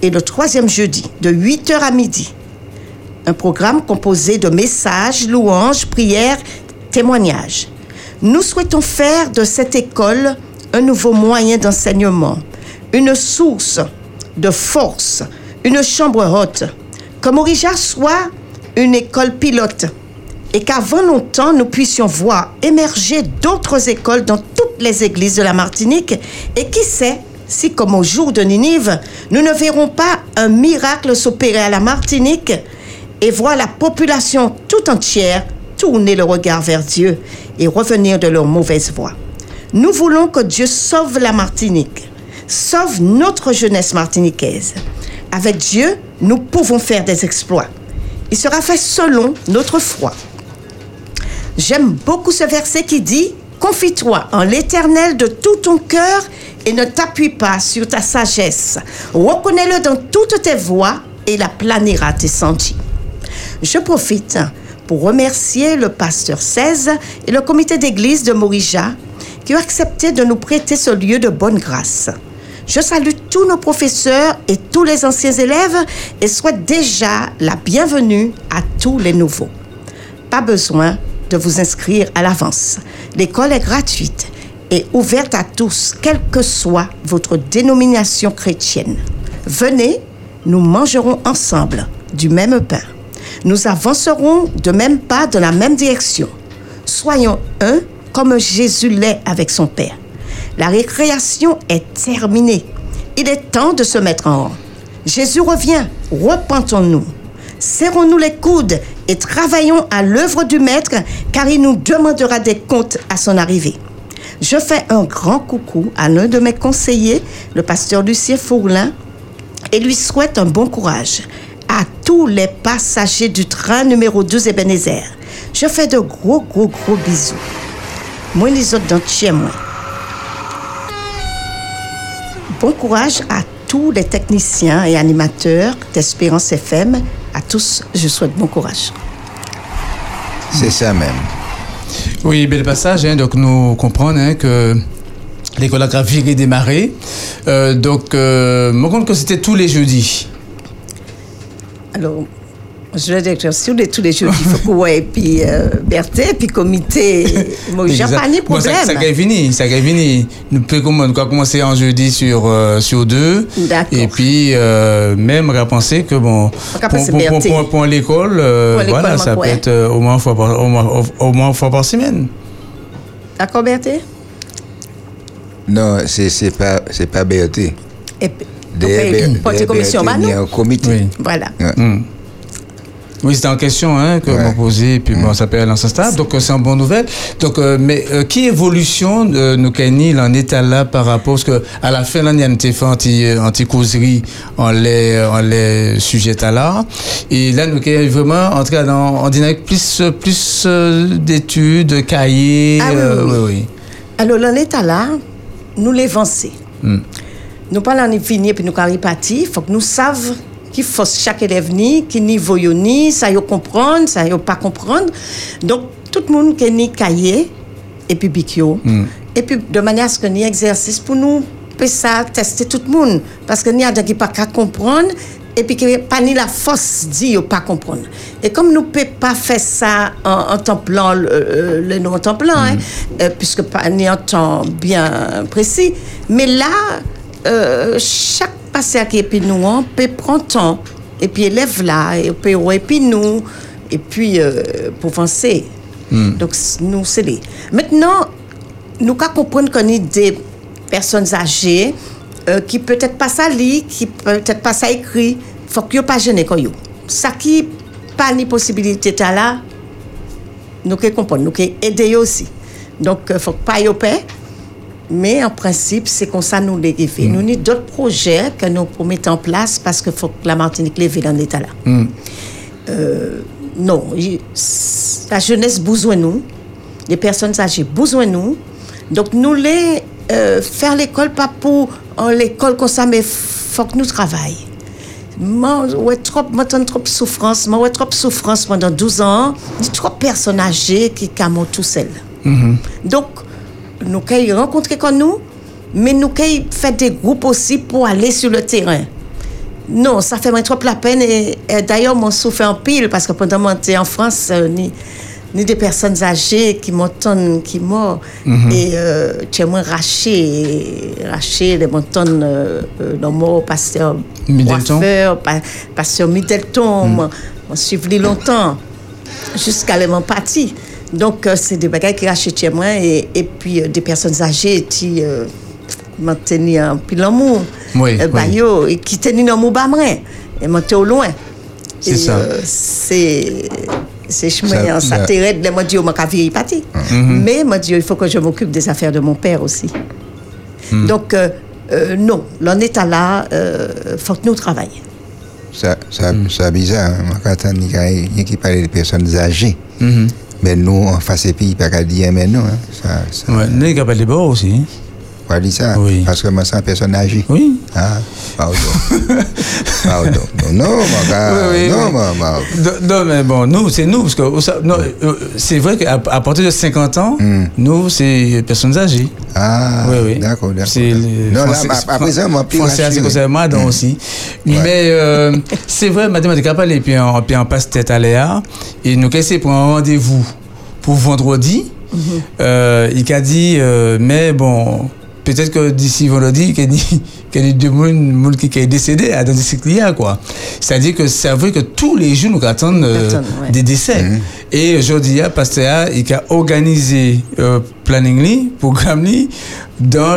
et le troisième jeudi, de 8h à midi. Un programme composé de messages, louanges, prières, témoignages. Nous souhaitons faire de cette école un nouveau moyen d'enseignement, une source de force, une chambre haute. Que Morija soit une école pilote et qu'avant longtemps, nous puissions voir émerger d'autres écoles dans toutes les églises de la Martinique. Et qui sait si, comme au jour de Ninive, nous ne verrons pas un miracle s'opérer à la Martinique? Et voir la population tout entière tourner le regard vers Dieu et revenir de leur mauvaise voie. Nous voulons que Dieu sauve la Martinique, sauve notre jeunesse martiniquaise. Avec Dieu, nous pouvons faire des exploits. Il sera fait selon notre foi. J'aime beaucoup ce verset qui dit Confie-toi en l'Éternel de tout ton cœur et ne t'appuie pas sur ta sagesse. Reconnais-le dans toutes tes voies et il aplanira tes sentiers. Je profite pour remercier le pasteur 16 et le comité d'église de Morija qui ont accepté de nous prêter ce lieu de bonne grâce. Je salue tous nos professeurs et tous les anciens élèves et souhaite déjà la bienvenue à tous les nouveaux. Pas besoin de vous inscrire à l'avance. L'école est gratuite et ouverte à tous, quelle que soit votre dénomination chrétienne. Venez, nous mangerons ensemble du même pain. Nous avancerons de même pas dans la même direction. Soyons un comme Jésus l'est avec son Père. La récréation est terminée. Il est temps de se mettre en rang. Jésus revient. Repentons-nous. Serrons-nous les coudes et travaillons à l'œuvre du Maître, car il nous demandera des comptes à son arrivée. Je fais un grand coucou à l'un de mes conseillers, le pasteur Lucien Fourlin, et lui souhaite un bon courage à tous les passagers du train numéro 12 Ebenezer. Je fais de gros, gros, gros bisous. Moi, les autres dans chez moi. Bon courage à tous les techniciens et animateurs d'Espérance FM. À tous, je souhaite bon courage. C'est ça même. Oui, bel passage. hein. donc, nous comprenons hein, que l'école a viré démarré. Euh, donc, euh, me compte que c'était tous les jeudis. Alors, Je veux dire que tous les, tous les jours, il faut qu'on et puis euh, Berthe, puis comité, moi, j'ai pas ni Bon, ça, problème. ça a fini, ça a fini. Nous pouvons commencer en jeudi sur euh, sur deux. D'accord. Et puis euh, même on va penser que bon pour, pour, pour, Berthe. pour- pour l'école, euh, voilà, ça peut être euh, au moins une fois par, au moins, au- au moins une fois par semaine. D'accord, Berthe? Non, c'est c'est pas c'est pas BRT. Et puis, Des- porter des commission, bah, il y a non un comité. Voilà. Ouais. Hmm. Oui, c'était en question hein, que vous posez, et puis bon, ça peut aller ce stade, donc euh, c'est une bonne nouvelle. Donc, euh, mais euh, qui évolution euh, nous Kenny en état là par rapport parce que à la fin l'année on était fait anti anti causerie en les en les sujets à l'art et là nous Kenny vraiment en dans en dynamique plus plus euh, d'études, cahiers, Ah oui, euh, oui, oui. oui, Alors, l'on est là, nous l'avancer. oui. Hmm. Nous pas l'année finie puis nous carré parti, faut que nous savions qui faut chaque élève ni, qui niveau yo ni, ça yo comprendre, ça yo pas comprendre. Donc tout le monde qui ni cahier et puis bic yo. Et puis de manière à ce que ni exercice pour nous peut ça tester tout le monde parce que ni a qui pas qu'à comprendre et puis qui pas ni la force dit yo pas comprendre. Et comme nous peut pas faire ça en, en temps plan le, euh, le nom en temps plan hein, euh, puisque pas ni en temps bien précis, mais là euh, chaque passé puis nous on peut prendre temps. Et puis élève là et peut ouais, et puis nous. Et puis euh, pour penser donc c- nous c'est les. Maintenant nous qu'à comprendre qu'on est des personnes âgées euh, qui peut-être pas ça lit qui peut-être pas ça écrit faut que yo pas gêner quand yo. Ça qui pas ni possibilité là nous que comprendre nous aider yo aussi. Donc euh, faut pas yo paix mais en principe, c'est comme ça nous les Nous avons d'autres projets que nous mettre en place parce qu'il faut que la Martinique lève dans l'état là. Euh, non, la jeunesse besoin de nous, les personnes âgées besoin de nous. Donc nous les euh, faire l'école pas pour l'école comme ça, mais faut que nous travaillions. Moi, trop, trop souffrance. Moi, trop souffrance pendant 12 ans. Trop de personnes âgées qui camont tout seules. Donc, nous avons rencontré comme nous, mais nous fait des groupes aussi pour aller sur le terrain. Non, ça fait moins trop la peine. Et, et d'ailleurs, mon souffre en pile parce que pendant mon temps en France, euh, ni, ni des personnes âgées qui m'entendent, qui morts. Mhm. Et euh, tu es moins raché, raché, les m'entendent euh, euh, pasteur Middleton. coiffeur, pa- pasteur Middleton, moi, moi suivi longtemps jusqu'à les parti. Donc, euh, c'est des bagages qui rachètent chez moi et, et puis euh, des personnes âgées qui euh, m'ont tenu un pile l'amour. Oui, bah, oui. yo, et qui tenu dans mon bas moi, et m'ont au loin. C'est ça. euh, c'est c'est chemin, Ça- ça, ça- t'aide, les m'a dit, m'a vieilli parti. Mhm. Mais m'a dit, il faut que je m'occupe des affaires de mon père aussi. Hmm. Donc, euh, euh, non, l'on est à là, euh, faut que nous travaillions. Ça, ça, ça bizarre. hein. Moi, quand on y a qui parle des personnes âgées. Mhm. Mais nous, en face et puis, pas qu'à dire, mais non. Hein. Ça, ça, Ouais, il les bords aussi. Pas dit ça. Oui. Parce que moi, c'est personne âgée. Oui. Ah, pardon. pardon. Non, non, mon gars. Oui, oui, non, oui. mon- mon- Non, mais bon, nous, c'est nous, parce que euh, c'est vrai qu'à à partir de 50 ans, nous, c'est personnes âgées. Ah, oui, oui. d'accord, d'accord. C'est les Non, là, Français- ma- après ça, moi, plus Français, c'est donc aussi. Mais euh, c'est vrai, mathématiques à parler, puis on, puis on passe tête à l'air, et nous, qu'est-ce pour un rendez-vous? Pour vendredi, euh, il a dit, euh, mais bon, peut-être que d'ici vendredi, qu'il y a deux monde qui est décédé à dans des cycles quoi. C'est-à-dire que c'est vrai que tous les jours, nous attendons euh, ouais. des décès. Et aujourd'hui, il Pasteur, il a organisé euh, planning programme dans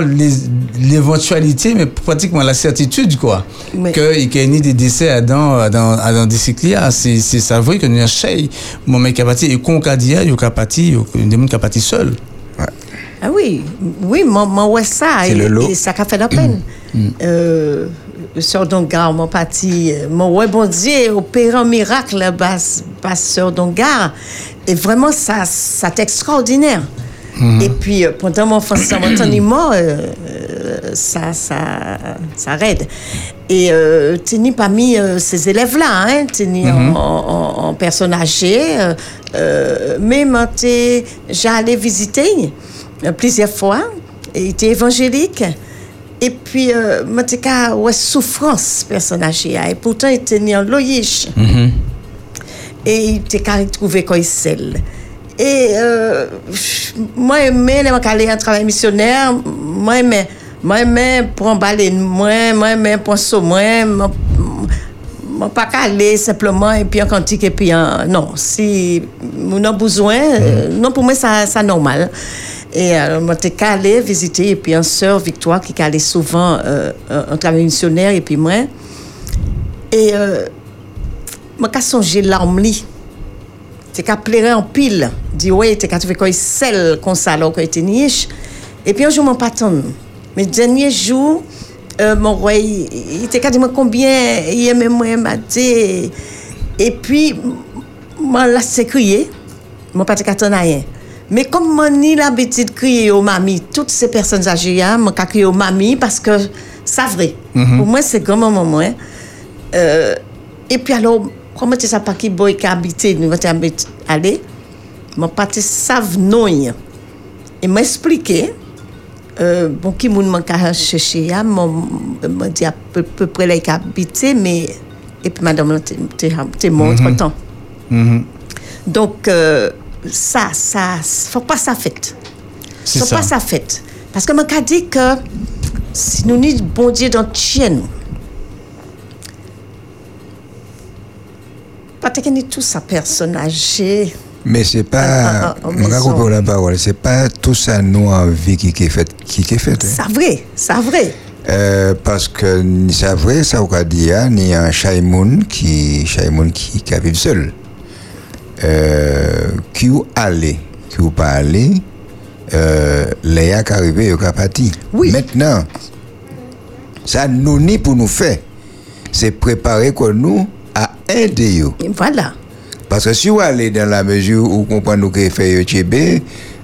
l'éventualité, mais pratiquement la certitude, quoi, Mais- qu'il y a ni des décès à dans, à dans, à dans des cycles C'est, vrai que nous avons mon mec qui a parti, et qu'on a dit, il y a parti, il y a des gens qui a parti seul. Ah oui, oui, ouais, ça. C'est le lot. et ça a fait la peine. euh, Sœur Dongar, mon parti, euh, mon ouais, bon Dieu, opéré un miracle, là, bas, bas Sœur Dongar. Et vraiment, ça, ça est extraordinaire. Et puis, euh, pendant mon enfance, mon est mort, euh, euh, ça, ça, ça aide. Et euh, tenu parmi euh, ces élèves-là, hein, tenu Mhm. en, en, en personne âgée, même t'es- j'allais visiter plusieurs fois, il était évangélique. Et puis, euh, moi, t'es qu'à ouais, souffrance, hein. Et pourtant, il était en loyish. et il était qu'à trouver quoi sel. Et euh, moi, aimé, les aller en travail missionnaire, moi, aimé, moi, aimé prendre balai, moi, moi, aimé prendre saut, moi, moi, pas calé simplement, et puis en quantique, et puis en, non, si on a besoin, euh, non, pour moi, ça, ça normal. Et alors, moi, j'étais calé visiter, et puis en sœur Victoire, qui allait souvent euh, en travail missionnaire, et puis moi. Et euh, moi, quand songé li, c'est qu'à pleurer en pile, dit ouais, t'es qu'à trouver quoi sel ça, alors qu'il était niche. Et puis un jour, mon patron, mais dernier jour, euh, mon roi, il était qu'à dire combien il aimait moi, il m'a dit. Et puis, moi, là, c'est crié, mon pas qu'à rien. Mais comme moi, ni l'habitude de crier aux mamies, toutes ces personnes âgées, hein, moi, qu'à crier aux mamies parce que c'est vrai. Mhm. Pour moi, c'est grand moment, moi. hein. Euh, et puis alors, comment tu sais pas qui boy qui habité, nous avons aller, mon pâté savent non. Et m'expliquer, euh, bon, qui moun man ka chercher, hein, m'a dit à peu, peu près là, qui habité, mais, et puis madame, te, te, te montre Mhm. temps. Mhm. Donc, euh, ça, ça, faut pas ça. C'est Faut ça. pas ça fait. Parce que m'a dit que si nous n'y bon Dieu dans chien, pas que ni tout ça personne âgée. Mais c'est pas, Ah, ah, ah, on va couper la parole, c'est pas tout ça nous envie qui qui est fait, qui est fait. hein. C'est vrai, c'est vrai. Euh, parce que c'est vrai, ça on dit, hein, ni un Shaimoun qui, qui, qui vit seul. Euh, qui ou allé, qui ou pas allé, euh, Léa qui arrivé, il a parti. Maintenant, ça nous ni pour nous faire, c'est préparer quoi nous à aider. Voilà. Parce que si vous allez dans la mesure où vous comprenez que fait yo tchébé,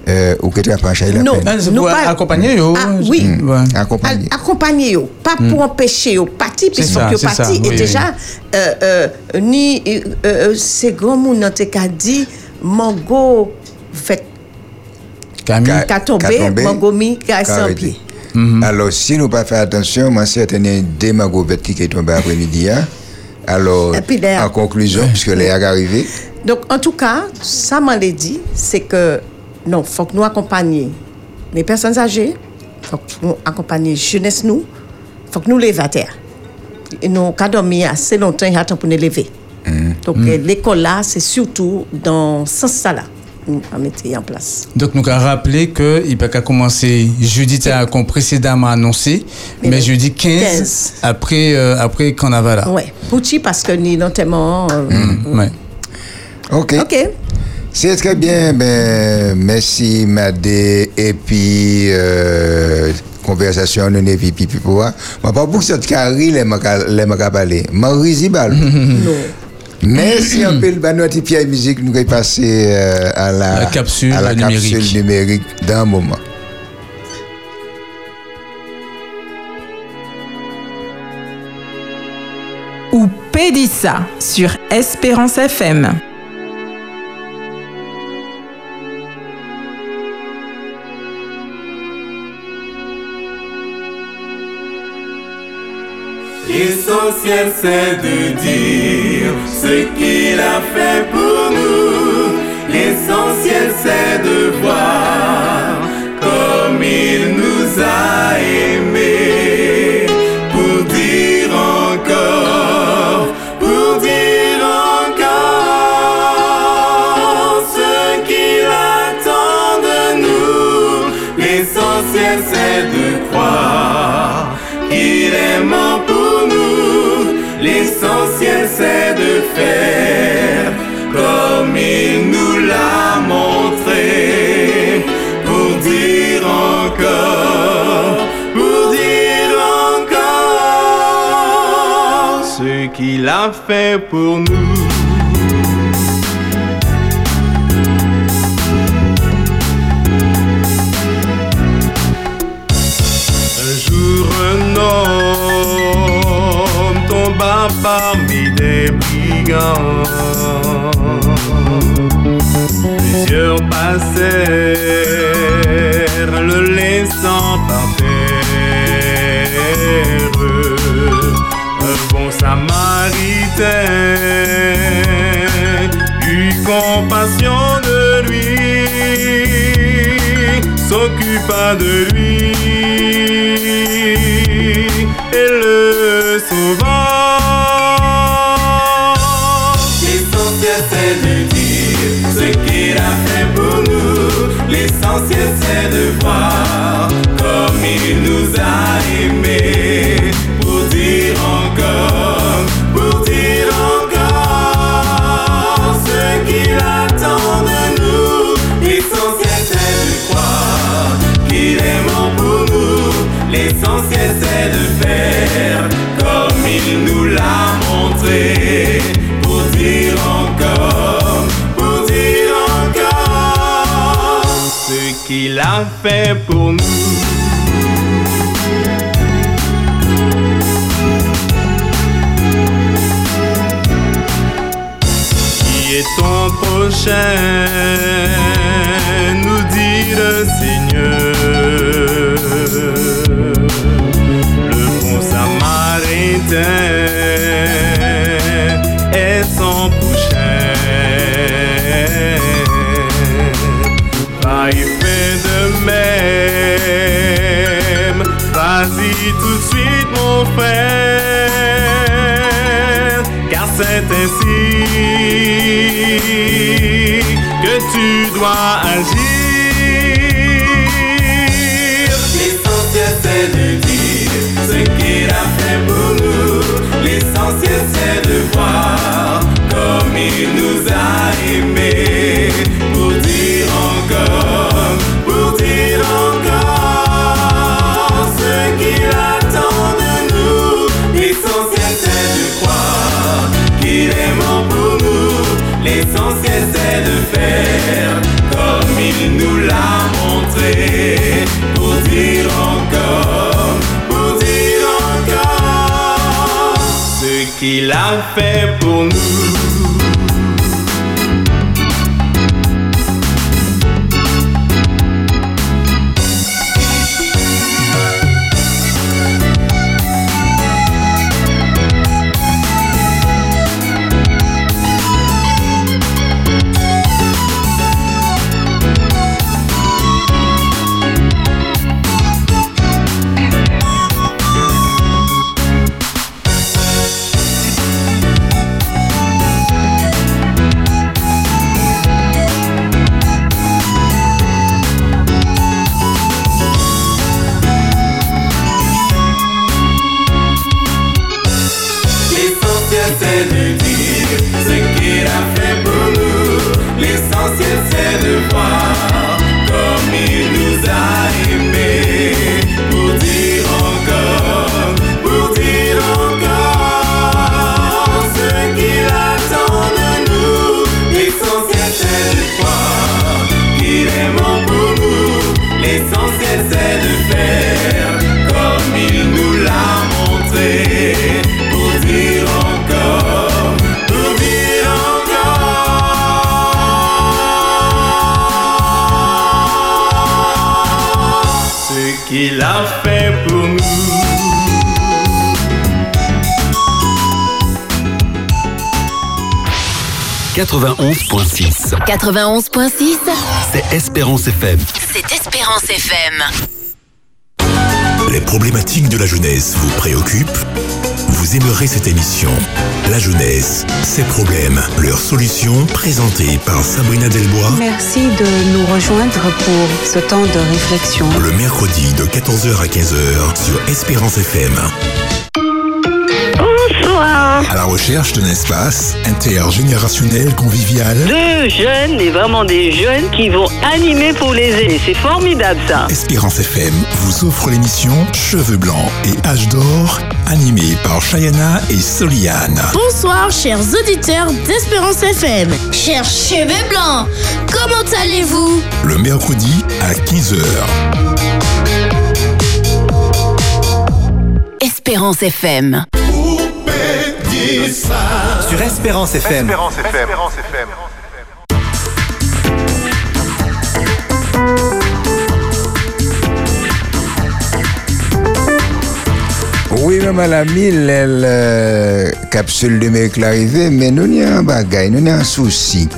euh, ou que tu as pas la Non, peine. C'est nous accompagner yo. Ah, oui. Mm. Ouais. Accompagner. Al- accompagner yo, pas pour empêcher yo parti puisque yo parti oui, et oui. déjà euh, euh, ni euh, euh, c'est grand moun nan te ka dit mango fait Ka tomber, mango mi ka sans pied. Alors, si nous pas faire attention, moi, certaines des magobettes qui est tombé après-midi, hein. alors, puis, en conclusion, puisque les est arrivé, Donc en tout cas, ça m'a dit c'est que non, faut que nous accompagnions les personnes âgées, faut que nous accompagnions jeunesse nous, faut que nous levions à terre. Et nous avons dormi assez longtemps et attend pour nous lever. Donc Mm. l'école là, c'est surtout dans ce sens là nous avons mis en place. Donc, nous avons rappelé que il peut qu'à commencer jeudi, t'as qu'on précédemment annoncé, Mais mais, jeudi 15, 15. après, euh, après carnaval. là. Ouais, Pouti parce que ni notamment euh, Mm, ouais. Ok. OK. C'est très bien. Ben, merci, Madé. Et puis, euh, conversation, nous n'avons pipi pour moi. Je pas pour cette carrière, les m'a parlé. Ma risibal. Merci un peu, le notre pierre musique, nous allons passer euh, à la, La capsule à la numérique. capsule numérique d'un moment. Ou Pédissa sur Espérance FM. L'essentiel c'est de dire ce qu'il a fait pour nous. L'essentiel c'est de voir C'est de faire comme il nous l'a montré. Pour dire encore, pour dire encore ce qu'il a fait pour nous. parmi des brigands. plusieurs passèrent, le laissant par terre. Un bon samaritain eut compassion de lui, s'occupa de lui. et le sauva. C'est de voir comme il nous a aimés. Fait pour nous. Qui est ton prochain nous dit le Seigneur. Le bon samaritain que tu dois agir. De faire comme il nous l'a montré. Pour dire encore, pour dire encore ce qu'il a fait pour nous. 91.6. 91.6, C'est Espérance FM. c'est Espérance FM. Les problématiques de la jeunesse vous préoccupent? Vous aimerez cette émission La jeunesse, ses problèmes, leurs solutions, présentées par Sabrina Delbois Merci de nous rejoindre pour ce temps de réflexion. le mercredi de 14h à 15h sur Espérance FM. Bonsoir. À la recherche d'un espace intergénérationnel convivial, Deux jeunes, et vraiment des jeunes, qui vont animer pour les aînés. C'est formidable ça. Espérance FM vous offre l'émission Cheveux blancs et âge d'or, animée par Chayana et Soliane. Bonsoir, chers auditeurs d'Espérance FM. Chers cheveux blancs, comment allez-vous? Le mercredi à 15h. Espérance FM. Sur Espérance FM. Oui, même à la mille, elle, euh, capsule de mercredi arrivée, mais nous n'y a un bagage, nous n'y a un souci.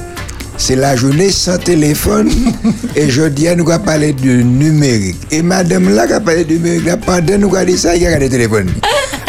c'est la journée sans téléphone. et je dis, nous allons parler de numérique. Et madame là qui a parlé de numérique, là, pendant nous allons dire ça, il y a des téléphones.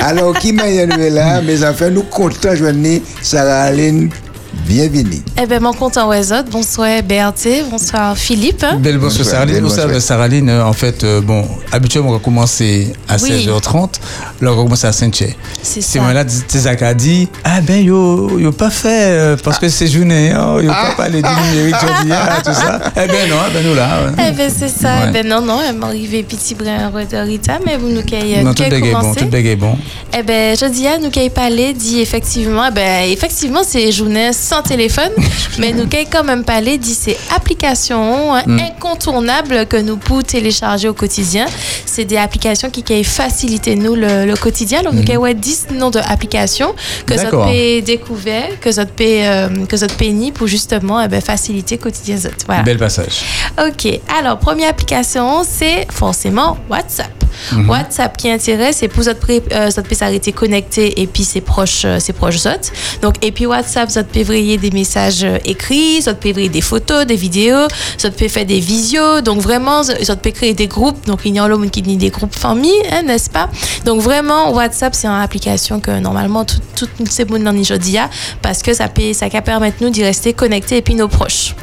Alors, qui m'a là, mes enfants, nous comptons journée Sarah Aline. Bienvenue. Eh bien, mon compte en Wazot. Bonsoir Berthe, bonsoir Philippe. Belle bonsoir Bonsoir, Saraline. bonsoir. Saraline, en fait, euh, bon, habituellement, on va commencer à Oui. 16h30. Là, on va commencer à Saint-Ché. C'est C'est ça. moi là, Tizak a dit, ah ben, yo, yo pas fait, euh, parce que c'est journée, hein, yo pas parlé du numérique, ah, tout ça. Eh ben non, eh ben nous là. ouais. Eh bien, c'est ça. Ouais. Eh ben, non, non, elle m'est arrivée petit brin de Rita, mais vous nous qu'elle Non, tout est bon, tout est bon. Eh ben, je dis à nous qu'elle parler, dit effectivement, eh ben, effectivement, c'est journée sans téléphone, mais nous qu'elle quand même parler, dit c'est applications hein, Mm. incontournables que nous pouvons télécharger au quotidien. C'est des applications qui qui facilitent nous le, le quotidien. Donc, nous qu'elle ouais 10 noms d'applications que D'accord. peut découvert, que ça peut, euh, que peut ni pour justement, eh ben, faciliter le quotidien. Voilà. Bel passage. Ok, alors première application, c'est forcément WhatsApp. Mhm. WhatsApp qui intéresse, c'est pour votre pré- euh, s'arrêter connecté et puis ses proches, euh, ses proches autres. Donc et puis WhatsApp, ça peut envoyer des messages euh, écrits, ça peut envoyer des photos, des vidéos, ça peut faire des visios. Donc vraiment, ça peut créer des groupes. Donc il y a l'homme qui dit des groupes famille, hein, n'est-ce pas? Donc vraiment WhatsApp, c'est une application que normalement tout- toutes ces bonnes dans Nigeria parce que ça peut ça permettre nous d'y rester connectés et puis nos proches.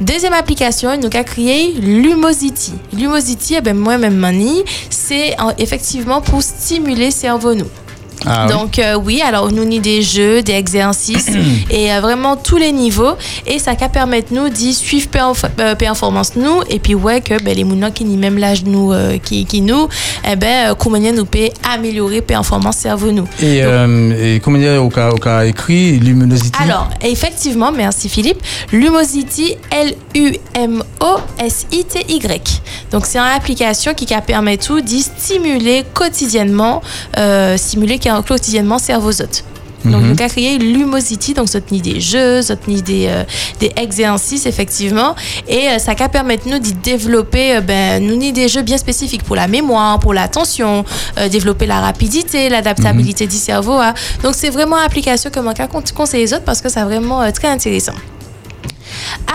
Deuxième application, nous avons créé Lumosity. Lumosity, eh ben, moi-même, mani, c'est en- effectivement pour stimuler le Ah oui. Donc euh, oui, alors nous ni des jeux, des exercices et euh, vraiment tous les niveaux et ça va permettre nous d'y suivre euh, performance nous et puis ouais que ben, les mounons qui ni même l'âge nous euh, qui, qui nous eh ben comment nous peut améliorer performance cerveau nous. Et, euh, et comment dire, au cas, au cas écrit, luminosité Alors, effectivement, merci Philippe. Lumosity, L-U-M-O-S-I-T-Y. Donc, c'est une application qui permet tout d'y stimuler quotidiennement, euh, stimuler quotidiennement cerveau zot. Donc, Mhm. nous avons créé Lumosity, donc ça tenir des jeux, ça tenir des, euh, des exercices, effectivement. Et euh, ça va permettre nous d'y développer, euh, ben, nous des jeux bien spécifiques pour la mémoire, pour l'attention, euh, développer la rapidité, l'adaptabilité du cerveau. hein. Donc, c'est vraiment une application que moi, je conseille les autres parce que c'est vraiment euh, très intéressant.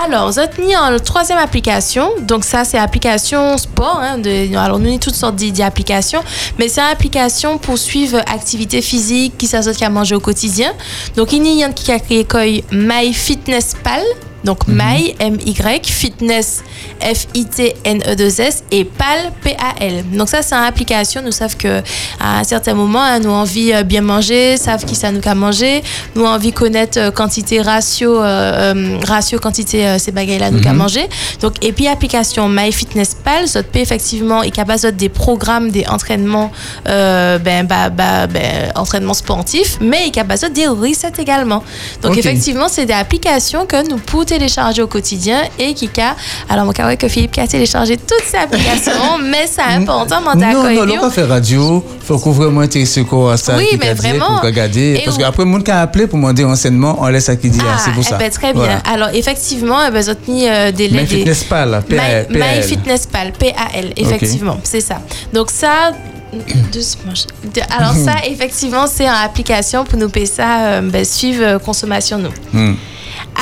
Alors, en troisième application. Donc, ça, c'est application sport. hein, alors, nous avons toutes sortes d'applications. Mais c'est une application pour suivre activité physique qui s'ajoute à manger au quotidien. Donc, il y a qui a créé MyFitnessPal. Donc, My, M-Y, Fitness, F-I-T-N-E-2-S et PAL, P-A-L. Donc, ça, c'est une application. Nous savons que à un certain moment, hein, nous avons envie euh, bien manger, savent qui ça nous a manger. Nous avons envie de connaître euh, quantité, ratio, euh, euh, ratio, quantité, euh, ces bagailles-là nous a Mhm. manger. Donc, et puis, application MyFitnessPal, ça te peut effectivement, et capable des programmes, des entraînements, euh, ben, bah, bah, ben, entraînements sportifs, mais il capable des resets également. Donc, effectivement, c'est des applications que nous pouvons télécharger au quotidien et qui a, alors, mon carré que Philippe qui a téléchargé toutes ces applications, mais c'est important, mon Non, non, on pas faire radio. faut qu'on vraiment intéresse quoi à ça. Oui, mais vraiment. Regarder. Parce qu'après, le monde qui a appelé pour demander renseignement, on laisse à qui dit. ah, c'est pour eh ça. ben, très bien. Alors, effectivement, eh ben, avez mis euh, des... Mais des- Fitnesspal, PAL. My, MyFitnessPal, P-A-L, effectivement, c'est ça. Donc ça, Alors ça, effectivement, c'est une application pour nous payer ça, euh, ben, suivre euh, consommation nous. Hmm.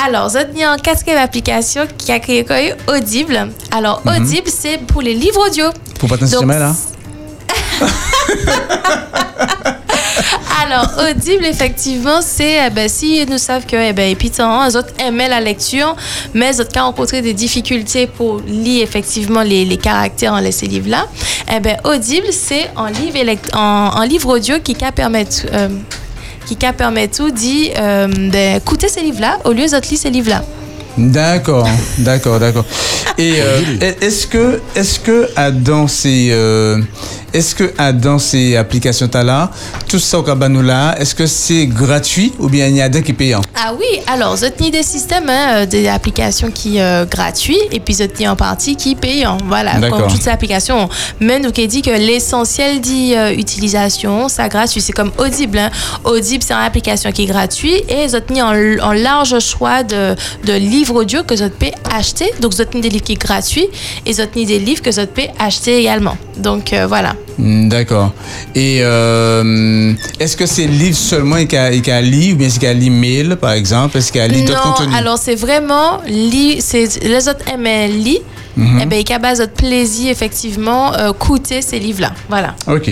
Alors, avez mis en quatrième application qui a créé Audible. Alors, Mhm. Audible, c'est pour les livres audio. Pour pas t'insister Donc, là? Alors, audible, effectivement, c'est, eh ben, si nous savons que, eh ben, et puis, tant, les autres aimaient la lecture, mais les autres qui ont rencontré des difficultés pour lire, effectivement, les, les caractères en ces livres-là, eh ben, audible, c'est un livre, en, en livre audio qui permettre, euh, qui permettre tout dit, euh, d'écouter ces livres-là au lieu lire ces livres-là. D'accord, d'accord, d'accord. Et euh, est-ce que, est-ce que à dans ces, euh, est-ce que à dans ces applications là, tout ça au cabanou là, est-ce que c'est gratuit ou bien il y a des qui payent Ah oui, alors, vous avez des systèmes, hein, euh, des applications qui euh, gratuits et puis vous avez en partie qui payent. Voilà, D'accord. comme toutes ces applications. Mais nous qui dit que l'essentiel d'utilisation, ça gratuit. C'est comme Audible. hein. Audible, c'est une application qui est gratuite et vous avez en, en large choix de, de livres livres audio que vous pouvez acheter. Donc, vous avez des livres qui sont gratuits et vous avez des livres que vous pouvez acheter également. Donc, euh, voilà. Hmm, D'accord. Et euh, est-ce que c'est livre seulement et a lire ou bien est-ce qu'il y a l'email, par exemple? Est-ce qu'il y a lire d'autres Non, contenus? alors c'est vraiment li- les autres aimaient lire. Mhm. Eh ben, il y a plaisir effectivement euh, coûter ces livres-là. Voilà. Ok.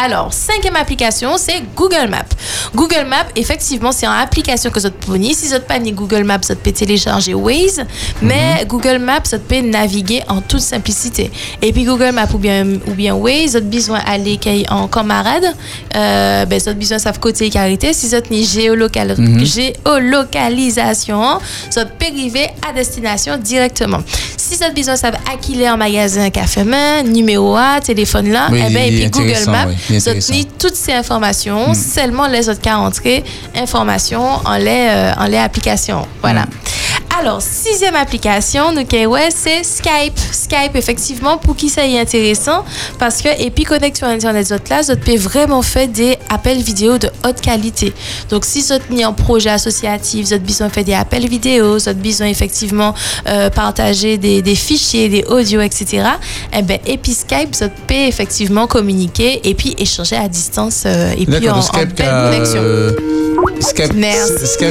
Alors, cinquième application, c'est Google Maps. Google Maps, effectivement, c'est une application que vous pouvez. Si vous n'avez pas ni Google Maps, vous pouvez télécharger Waze, mais Google Maps, vous pouvez naviguer en toute simplicité. Et puis Google Maps ou bien, ou bien Waze, vous avez besoin d'aller en camarade, euh, ben, vous avez besoin de savoir côté carité. Si vous avez ni géolocal, Mhm. géolocalisation, vous pouvez arriver à destination directement. Si vous avez besoin de savoir à qui est en magasin, café main, numéro A, téléphone là, Oui, eh ben, et puis Google Maps, oui, vous toutes ces informations, Mm. seulement les autres cas entrer informations en les, euh, en les applications. Voilà. Alors, sixième application, donc, eh ouais, c'est Skype. Skype, effectivement, pour qui ça est intéressant, parce que, et puis à Internet, autres là, vous pouvez vraiment faire des appels vidéo de haute qualité. Donc, si vous êtes mis en projet associatif, vous avez besoin de faire des appels vidéo, vous avez besoin effectivement euh, partager des, des fichiers, des audios, etc. Eh ben, et puis Skype, vous pouvez effectivement communiquer et puis échanger à distance euh, et puis en, en belle connexion. euh,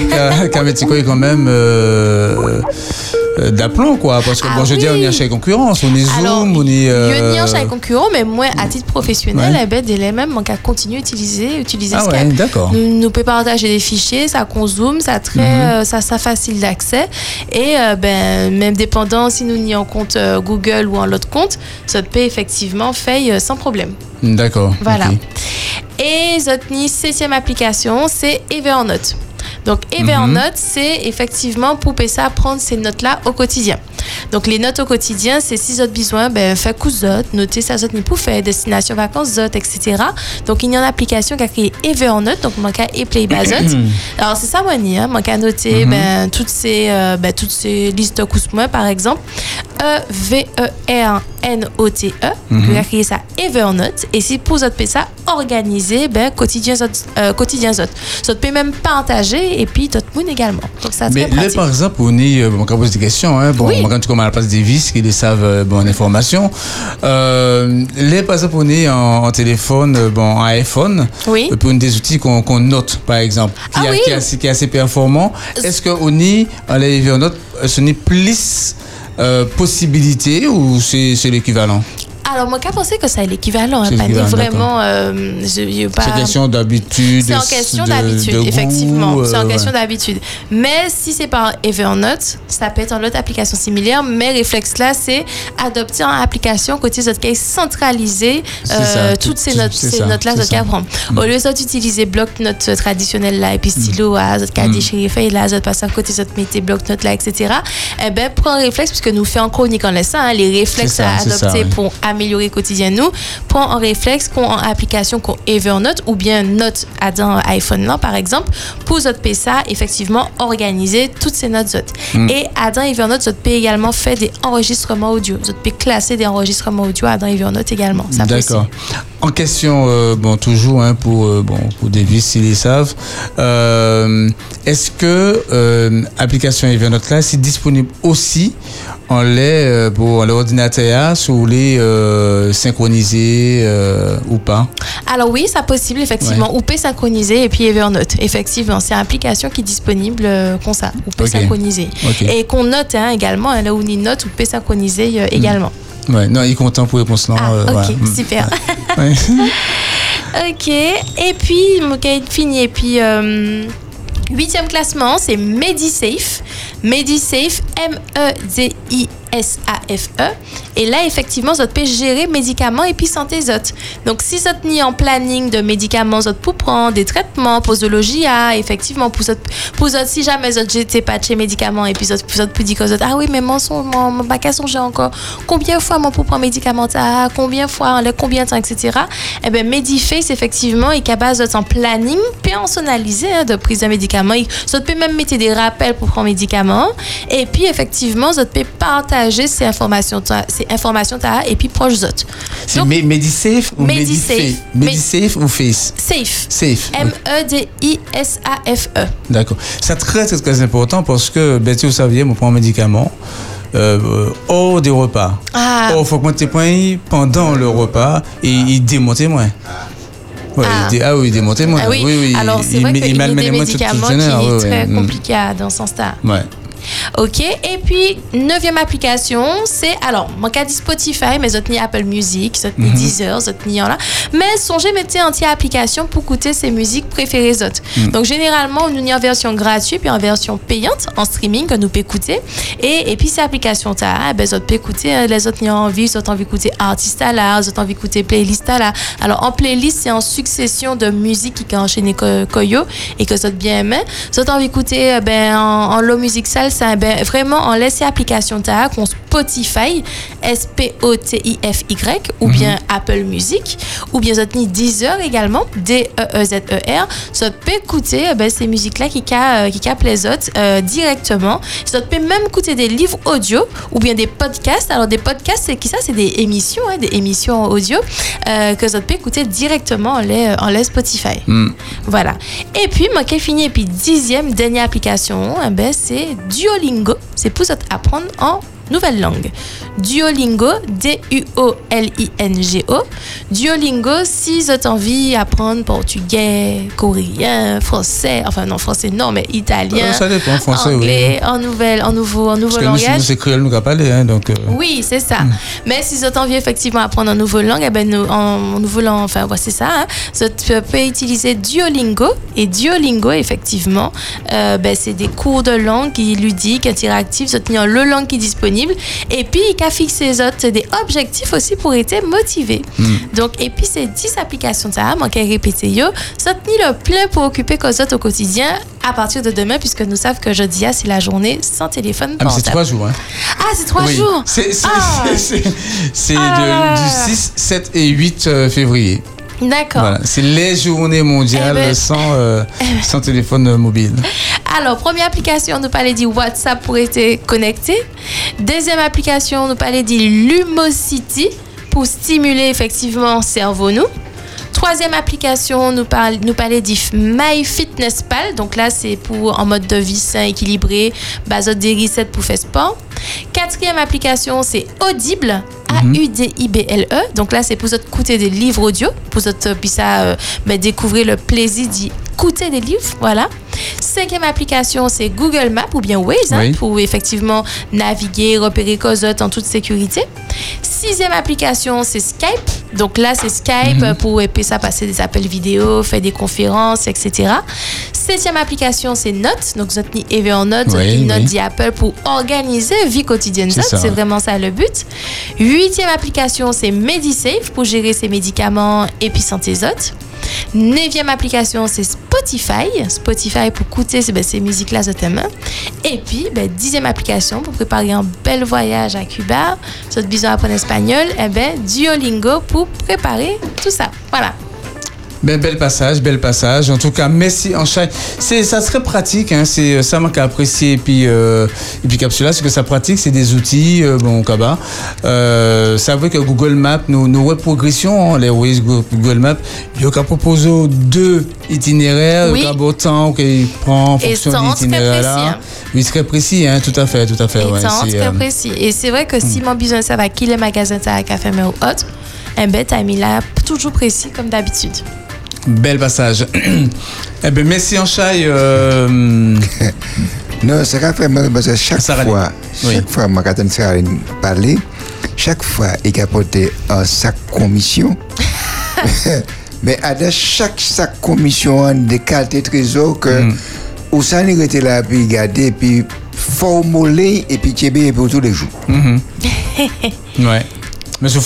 Qu'a- qu'a mis quoi quand même euh, d'aplomb quoi parce que Ah bon je veux dire on oui. y a chez concurrence on est Zoom on est Il y a euh, un chez les concurrents, mais moi, à titre professionnel, Ouais. eh ben, dès les mêmes, on a continué à utiliser, utiliser Ah ouais, Skype. d'accord. Nous, nous pouvons partager des fichiers, ça consomme, ça très, euh, ça, ça facile d'accès. Et euh, ben, même dépendant si nous n'y en compte euh, Google ou en l'autre compte, ça peut effectivement faire euh, sans problème. d'accord Voilà. Et Zotni, septième application, c'est Evernote. Donc Evernote, c'est effectivement pour ça prendre ces notes-là au quotidien. Donc les notes au quotidien, c'est si vous avez besoin, ben, faire coup zot, noter ça zot ni pour faire destination vacances zot, etc. Donc il y a une application qui a créé Evernote, donc mon cas et Play. Alors c'est ça moi ni, hein, mon cas noter Mhm. ben, toutes ces euh, ben, toutes ces listes cousse-moi par exemple. E V E R N O T E. Mhm. Il a créé ça Evernote et si pour votre ça organiser ben quotidien zot, euh, quotidien zot. Ça peut même partager et puis le monde également. Donc ça mais là, par exemple, on est, euh, on pose des questions, hein, bon, Oui. quand tu commences à la place des vis, qui les savent, euh, bon, information. Euh, là, par exemple, on est en, en téléphone, euh, bon, en iPhone. Oui. Puis, on a des outils qu'on note, par exemple, qui, Ah a- oui. qui, est assez, qui est assez performant. Est-ce qu'on est, en Evernote, euh, ce n'est plus euh, possibilité ou c'est l'équivalent? Alors, moi, qu'à penser que ça est l'équivalent. Hein, C'est pas vraiment. euh, je- je- pas- C'est question d'habitude. C'est en question de- d'habitude, effectivement. C'est en euh, question ouais. d'habitude. Mais si c'est par Evernote, ça peut être en autre application similaire. Mais réflexe là, c'est adopter en application côté votre case centralisé C'est euh, toutes tout- ces notes, ces notes là, cas. Mm. Au lieu de utiliser bloc-notes traditionnel là et puis stylo à votre cas Mm. déchiré là, votre passer à côté votre mettez bloc-notes là, etc. Eh ben, prends un réflexe puisque nous fait en chronique en laissant hein, les réflexes à adopter pour améliorer quotidien nous. Prends en réflexe qu'on en application qu'on Evernote ou bien Note à dans iPhone là par exemple pour votre PSA effectivement organiser toutes ces notes autres. Mm. Et à dans Evernote vous peut également faire des enregistrements audio. Vous peut classer des enregistrements audio à dans Evernote également. Ça D'accord. En question, euh, bon, toujours hein, pour, euh, bon, pour Davis, s'ils les savent, euh, est-ce que l'application Evernote là, c'est disponible aussi en lait euh, pour l'ordinateur sur les euh, synchronisés euh, ou pas Alors oui, c'est possible effectivement. Ouais. Ou peut synchroniser et puis Evernote. Effectivement, c'est une application qui est disponible euh, comme ça. Ou peut Ok. synchroniser. Ok. Et qu'on note hein, également. hein, Là où on y note, ou peut synchroniser euh, également. Ouais, non, il est content pour réponse là. euh, Ok, super. Ouais. ok, et puis, de fini, et puis, huitième classement, c'est MediSafe. MediSafe, M-E-D-I-S-A-F-E. Et là, effectivement, vous pouvez gérer médicaments et puis santé zot. Donc, si vous êtes mis en planning de médicaments zot pour prendre des traitements, posologie, ah, effectivement, pour zot, pour si jamais zot, j'étais pas chez médicaments et puis zot, pour zot, pour dire ah oui, mais mon son, mon, mon bac à songer encore, combien de fois mon pour prendre médicament, ah, combien de fois, combien de temps, etc. Eh bien, Mediface, effectivement, est capable de en planning personnalisé hein, de prise de médicaments. Ça peut même mettre des rappels pour prendre médicaments. Et puis, effectivement, ça peut partager ces informations, ces informations et puis proches autres. C'est Medisafe ou Medisafe. Medisafe ou Face Safe. Safe. E M-E-D-I-S-A-F-E. D'accord. C'est très, très, très important parce que, ben, tu vous saviez, on prend un médicament euh, euh, hors des repas. Ah. Or, il faut compter points pendant le repas et il démontait moins. Ouais, Ah. il ah oui, il démontait moins. Ah oui, alors c'est il, vrai il qu'il y a des médicaments qui génère, ouais, sont ouais. très Mm. compliqués dans ce sens-là. Ouais. OK. Et puis, neuvième application, c'est, alors, mon cas dit Spotify, mais autres ni Apple Music, autres ni Mhm. Deezer, autres ni en là. Mais songez, mettez anti-application pour écouter ces musiques préférées autres. Mhm. Donc, généralement, on nous en version gratuite, puis en version payante, en streaming, que nous peut écouter. Et, et puis, ces applications, t'as, ben, autres peut écouter, hein, les autres ni envie, autres envie d'écouter artiste à là, autres envie d'écouter playlist à là. Alors, en playlist, c'est en succession de musique qui ont enchaîné co- Koyo et que ça bien aimé. Ça envie d'écouter euh, ben, en, en low music salsa, ben, vraiment en laisser application qu'on Spotify, S-P-O-T-I-F-Y, ou bien Apple Music, ou bien ça ni Deezer également, D-E-E-Z-E-R. Ça peut écouter euh, ben, ces musiques-là qui ca- euh, qui les autres euh, directement. Ça peut même écouter des livres audio ou bien des podcasts. Alors, des podcasts, c'est qui ça? C'est des émissions, hein, des émissions audio euh, que ça peut écouter directement en les, en les Spotify. Mm. Voilà. Et puis, moi, qui fini, et puis dixième, dernière application, eh ben, c'est Duolingo. C'est pour ça apprendre en nouvelle langue. Duolingo, D-U-O-L-I-N-G-O. Duolingo, si vous avez envie d'apprendre portugais, coréen, français, enfin non, français non, mais italien, Euh, ça dépend, français, oui. anglais, en, nouvelle, en nouveau, en nouveau Parce que nous, langage. nous, c'est créole, nous, parler, hein, donc. euh, Oui, c'est ça. Mais si vous avez envie effectivement d'apprendre une nouvelle langue, eh ben, nous, en, nouveau langue, enfin, ouais, c'est ça. Hein, vous pouvez utiliser Duolingo. Et Duolingo, effectivement, euh, ben, c'est des cours de langue qui ludiques, interactifs, vous tenir le langue qui est disponible. Et puis, il a fixé les autres des objectifs aussi pour être motivé. Donc, et puis, ces 10 applications, ça, manqué répéter, yo, ça tenir le plein pour occuper cause autres au quotidien à partir de demain, puisque nous savons que jeudi, ah, c'est la journée sans téléphone Ah, mais c'est trois jours, hein. Ah, c'est trois Oui. jours. C'est Ah. Ah. du 6, 7 et 8 euh, février. D'accord. Voilà, c'est les journées mondiales Eh ben- sans, euh, sans téléphone mobile. Alors, première application, nous parlait dit WhatsApp pour être connecté. Deuxième application, nous parlait dit Lumosity pour stimuler effectivement le cerveau nous. Troisième application, nous, parle, nous parlait dit MyFitnessPal. Donc là, c'est pour en mode de vie sain, équilibré, base des recettes pour faire sport. Quatrième application, c'est Audible. A-U-D-I-B-L-E. E. Donc là, c'est pour vous écouter des livres audio, pour vous ça, euh, ben, découvrir le plaisir d'écouter des livres. Voilà. Cinquième application, c'est Google Maps ou bien Waze, hein, Oui. pour effectivement naviguer, repérer Cosette en toute sécurité. Sixième application, c'est Skype. Donc là, c'est Skype Mhm. pour et puis ça passer des appels vidéo, faire des conférences, etc. Septième application, c'est Notes. Donc, vous avez Oui, une note oui. d'Apple pour organiser vie quotidienne. C'est vraiment ça le but. Huitième application, c'est Medisafe pour gérer ses médicaments et puis santé autres. Neuvième application, c'est Spotify. Spotify pour écouter ben, ces musiques-là, je t'aime. Et puis, ben, dixième application pour préparer un bel voyage à Cuba. Si vous avez besoin d'apprendre espagnol, eh ben, Duolingo pour préparer tout ça. Voilà. Ben, bel passage, bel passage. En tout cas, merci en chat. C'est, ça serait pratique, hein. C'est euh, ça manque à apprécier. Et puis, euh, et puis Capsula, c'est que ça pratique, c'est des outils, euh, bon, Kaba. Euh, ça veut que Google Maps, nous, nous progression, hein, les Go- Google Maps, il y a qu'à proposer deux itinéraires, Oui. qu'à beau temps qu'il prend en fonction de l'itinéraire là. hein. Oui, très précis, hein, tout à fait, tout à fait. Et c'est, très précis. Et c'est vrai que si mon besoin de savoir qui les magasins t'as à café mais ou autre, ben, t'as mis là toujours précis comme d'habitude. Bel passage. eh ben, merci en. Euh, Non, c'est qu'à faire, parce que chaque fois, chaque fois, moi, quand Sarah parler, chaque fois, il a apporté un sac commission. Mais à de chaque sac commission, des qualités trésor que, où ça n'est été là, puis regarder, puis formuler, et puis pour tous les jours. mhm. Ouais. Monsieur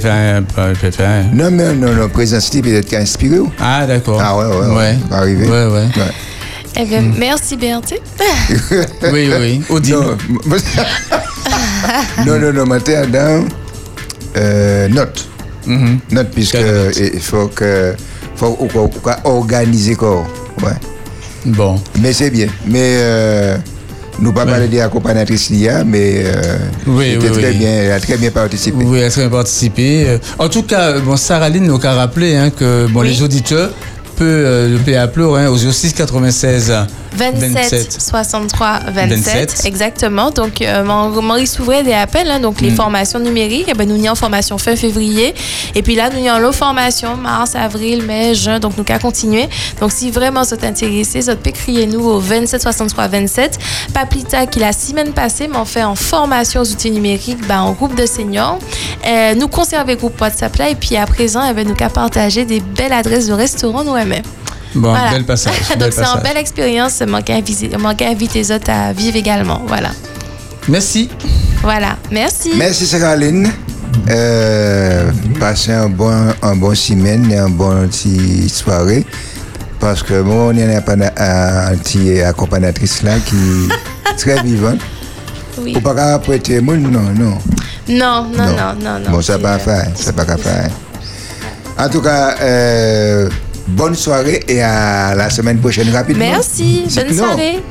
faire un. peut faire un- Non, mais non, non, présence peut-être qui a inspiré. ou? Ah, d'accord. Ah, ouais, ouais, ouais. Ouais. va arriver. Ouais, ouais. Eh bien, Hmm. merci Berthe. Oui, oui. Audible. Non, non, non, non, maintenant, dans euh, note. Note, puisque il faut que faut ou- ou- ou- organiser quoi. Ouais. Bon. Mais c'est bien. Mais euh, Nous pas parler de l'accompagnatrice Lia, mais euh, Oui, oui, très oui. Bien, elle a très bien participé. Oui, elle serait participé. Euh, En tout cas, bon, Sarah Lynn nous a rappelé hein, que bon, les auditeurs peuvent euh, le payer à pleurer hein, au 06 96 27, 63 27, 27. exactement. Donc, euh, Mau- Maurice ouvrait des appels, hein, donc les Mm. formations numériques. Eh ben, nous y en formation fin février. Et puis là, nous y en l'autre formation mars, avril, mai, juin. Donc, nous qu'à continuer. Donc, si vraiment vous êtes intéressé, vous pouvez crier nous au 27 63 27. Pas plus tard qu'il la semaine passée, on fait en formation aux outils numériques, ben, en groupe de seniors. Euh, nous conserver le groupe WhatsApp là. Et puis à présent, eh ben, nous qu'à partager des belles adresses de restaurants nous aimons. Bon, Voilà. bel passage. Donc c'est une belle expérience. Manquer à inviter, manquer à inviter les autres à vivre également. Voilà. Merci. Voilà. Merci. Merci Caroline. Euh, passez un bon, un bon semaine et un bon petit soirée. Parce que moi, on y a un petit accompagnatrice là qui est très vivante. Oui. Faut pas qu'à prêter monde, non, non. Non, non, non, non, non. Bon, ça pas euh, faire, ça pas qu'à faire. En tout cas, euh, bonne soirée et à la semaine prochaine rapidement. Merci. Bonne non. soirée.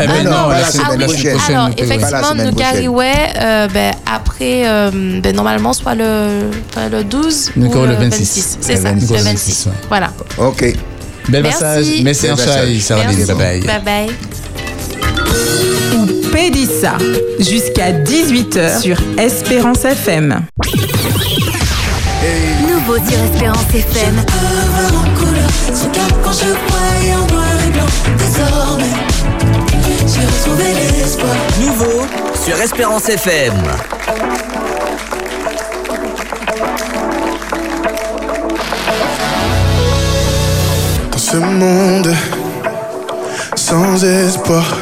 Eh ben Ah non, pas la la semaine- prochaine. Alors, la effectivement, nous carriouais euh, ben, après, euh, ben, normalement, soit le, soit le 12 Nous ou le le 26. 26. C'est ça, 26, le ouais. 26. Voilà. Ok. Bel Merci. passage. Merci. Merci. Bye bye. Bye bye. Ou Pédissa jusqu'à 18h sur Espérance FM. Nouveau sur Espérance FM. Quand je voyais en noir et blanc, désormais, j'ai retrouvé l'espoir. Nouveau sur Espérance FM. Dans ce monde sans espoir,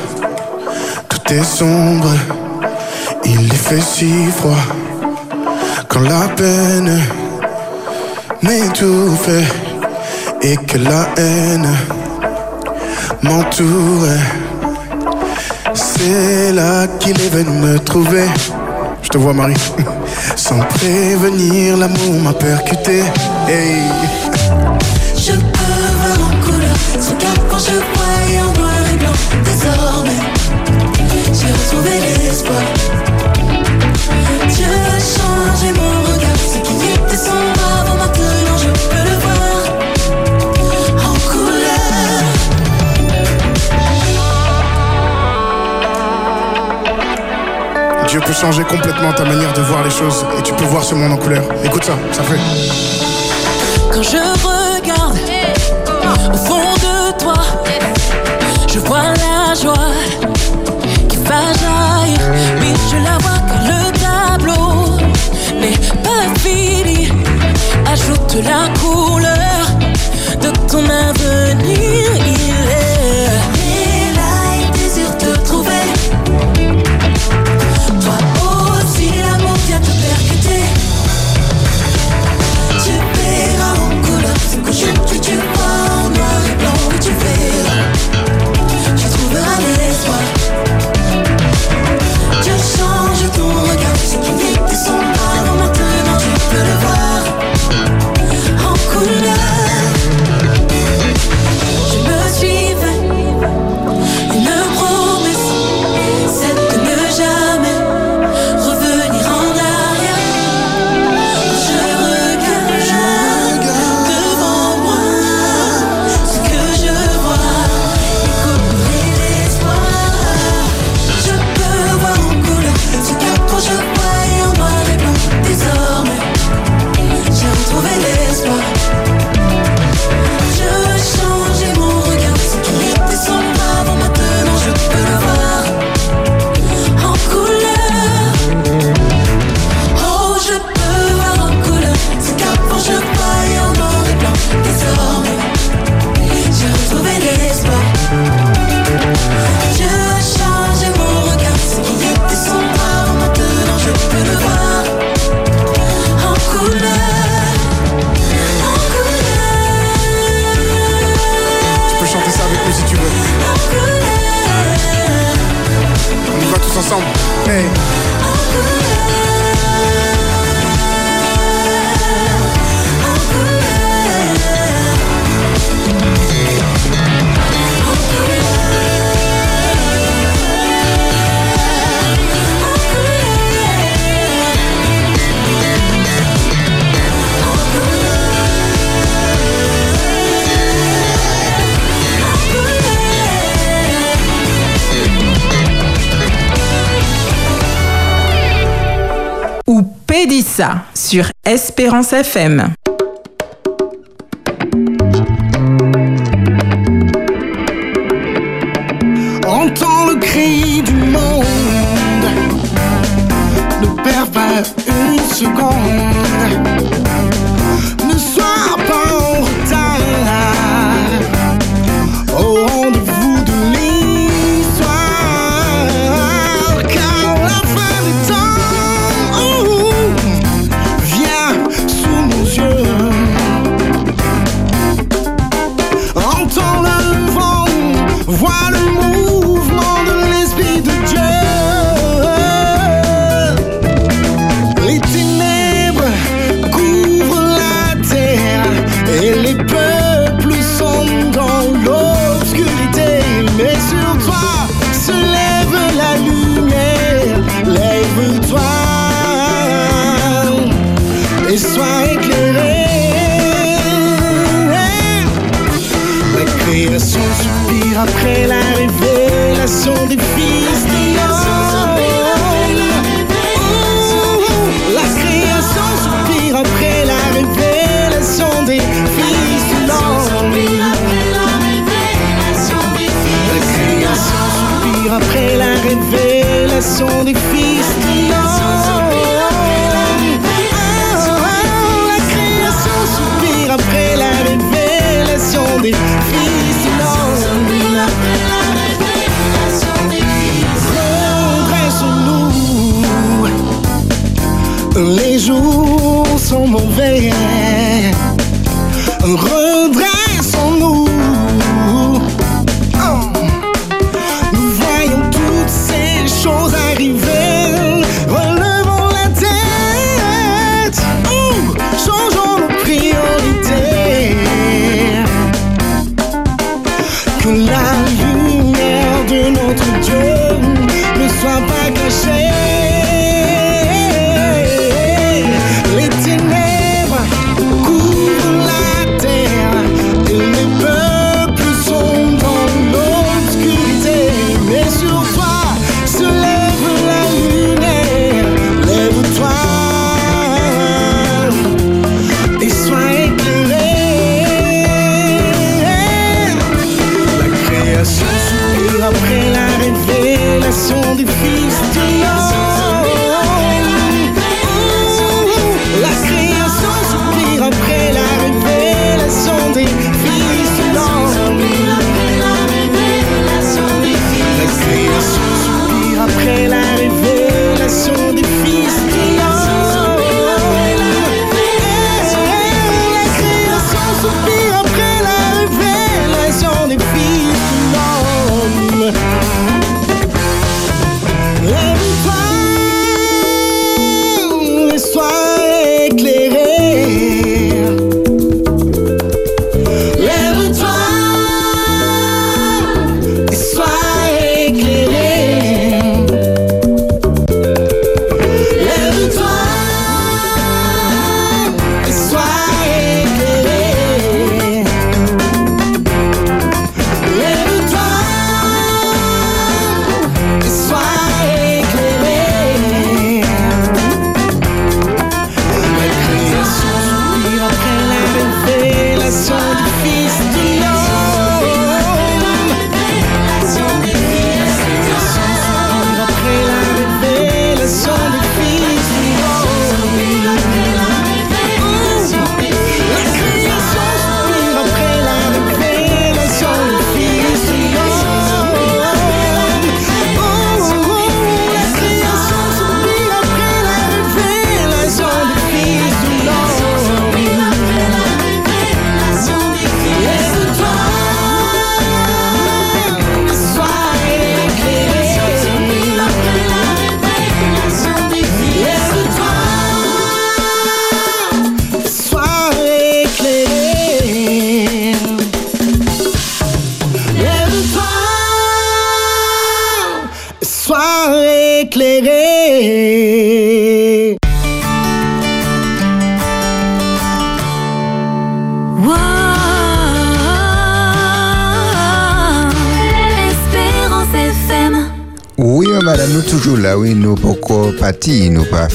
tout est sombre, il y fait si froid. Quand la peine m'étouffe et que la haine m'entoure, c'est là qu'il est venu me trouver. Je te vois, Marie. Sans prévenir, l'amour m'a percuté. Peut changer complètement ta manière de voir les choses et tu peux voir ce monde en couleur. Écoute ça, ça fait. Quand je regarde au fond de toi, je vois la joie qui va jaillir. Mais je la vois car le tableau n'est pas fini. Ajoute la couleur Mélissa sur Espérance FM.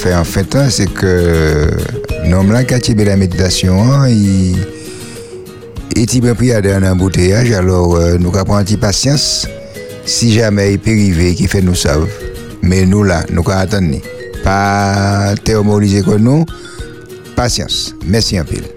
fait en fait, hein, c'est que l'homme là qui a la méditation, hein, il est pris à un embouteillage, alors euh, nous avons un petit patience si jamais il peut arriver qui fait nous savent. Mais nous là, nous attendons. Pas théomoriser comme nous, patience. Merci un peu.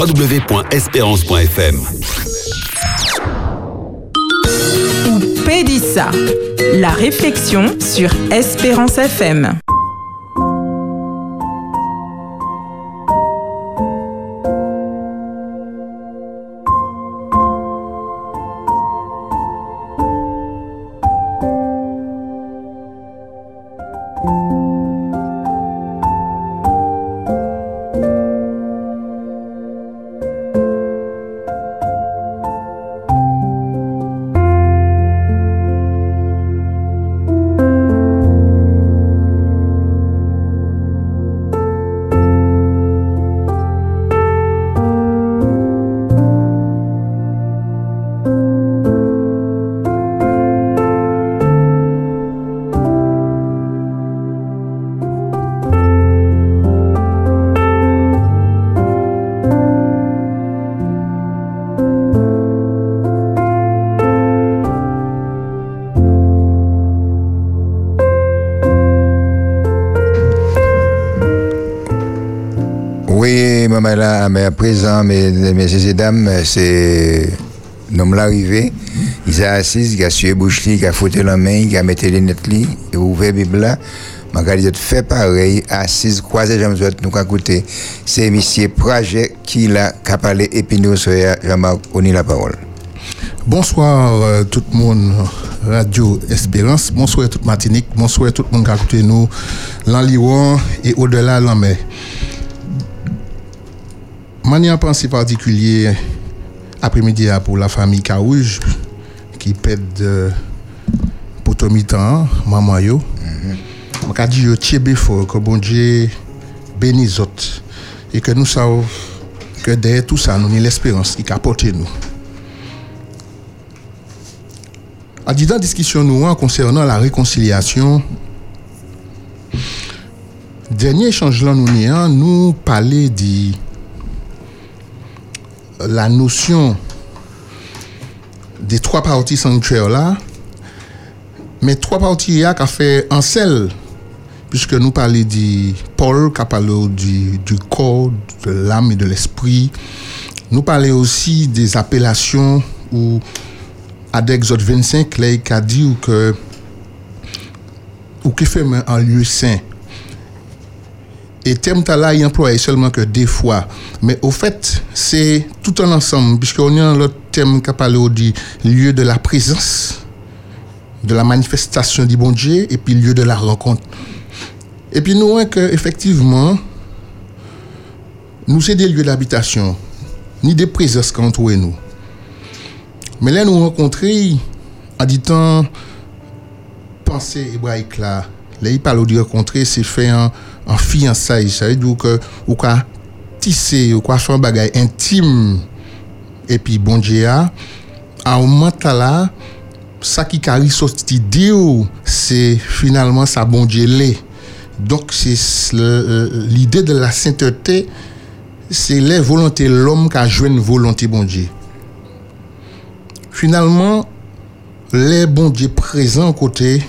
www.espérance.fm Ou Pédissa, la réflexion sur Espérance FM. Maman là, mais à présent, mes, et dames, c'est l'homme l'arrivée. Il s'est assis, il a sué bouche, il a foutu la main, il a mis les lunettes, il a ouvert la Bible là. Ma dit fait pareil, assis, croisé, j'aime nous qu'à côté. C'est monsieur Projet qui l'a parlé et puis nous, Jean-Marc, on la parole. Bonsoir euh, tout le monde, Radio Espérance. Bonsoir toute Martinique. Bonsoir tout le monde qui a écouté nous, l'Enliron et au-delà l'en Manière pensée particulier après-midi pour la famille Carouge qui pète de potomitan, maman yo. Je dis yo tiebe fort que bon Dieu bénisse autres et que nous savons que derrière tout ça nous avons l'espérance qui apporte nous. En disant discussion nous hein, concernant la réconciliation, dernier échange là nous avons nous parler de la notion des trois parties sanctuaires là, mais trois parties là qui a fait un seul, puisque nous parlons de Paul qui a parlé du, du corps, de l'âme et de l'esprit. Nous parlons aussi des appellations où à d'Exode 25, là, a dit que ou qui fait un lieu saint. Et terme là, il emploie seulement que des fois. Mais au fait, c'est tout un ensemble, puisqu'on a l'autre terme qui a parlé du lieu de la présence, de la manifestation du bon Dieu, et puis lieu de la rencontre. Et puis nous voyons que effectivement, nous c'est des lieux d'habitation, ni des présences qu'entourent nous. Mais là, nous rencontrer, en disant, pensée hébraïque là, là, il parle de rencontrer, c'est faire un, un fiançailles. Ça veut dire que, ou quoi tisser, ou quoi faire un bagage intime, et puis bon Dieu, à un moment là, ça qui a ressorti d'eux, c'est finalement ça bon Dieu l'est. Donc, c'est le- l'idée de la sainteté, c'est les volontés l'homme qui a joué une volonté bon Dieu. Finalement, les bon Dieu présents côté,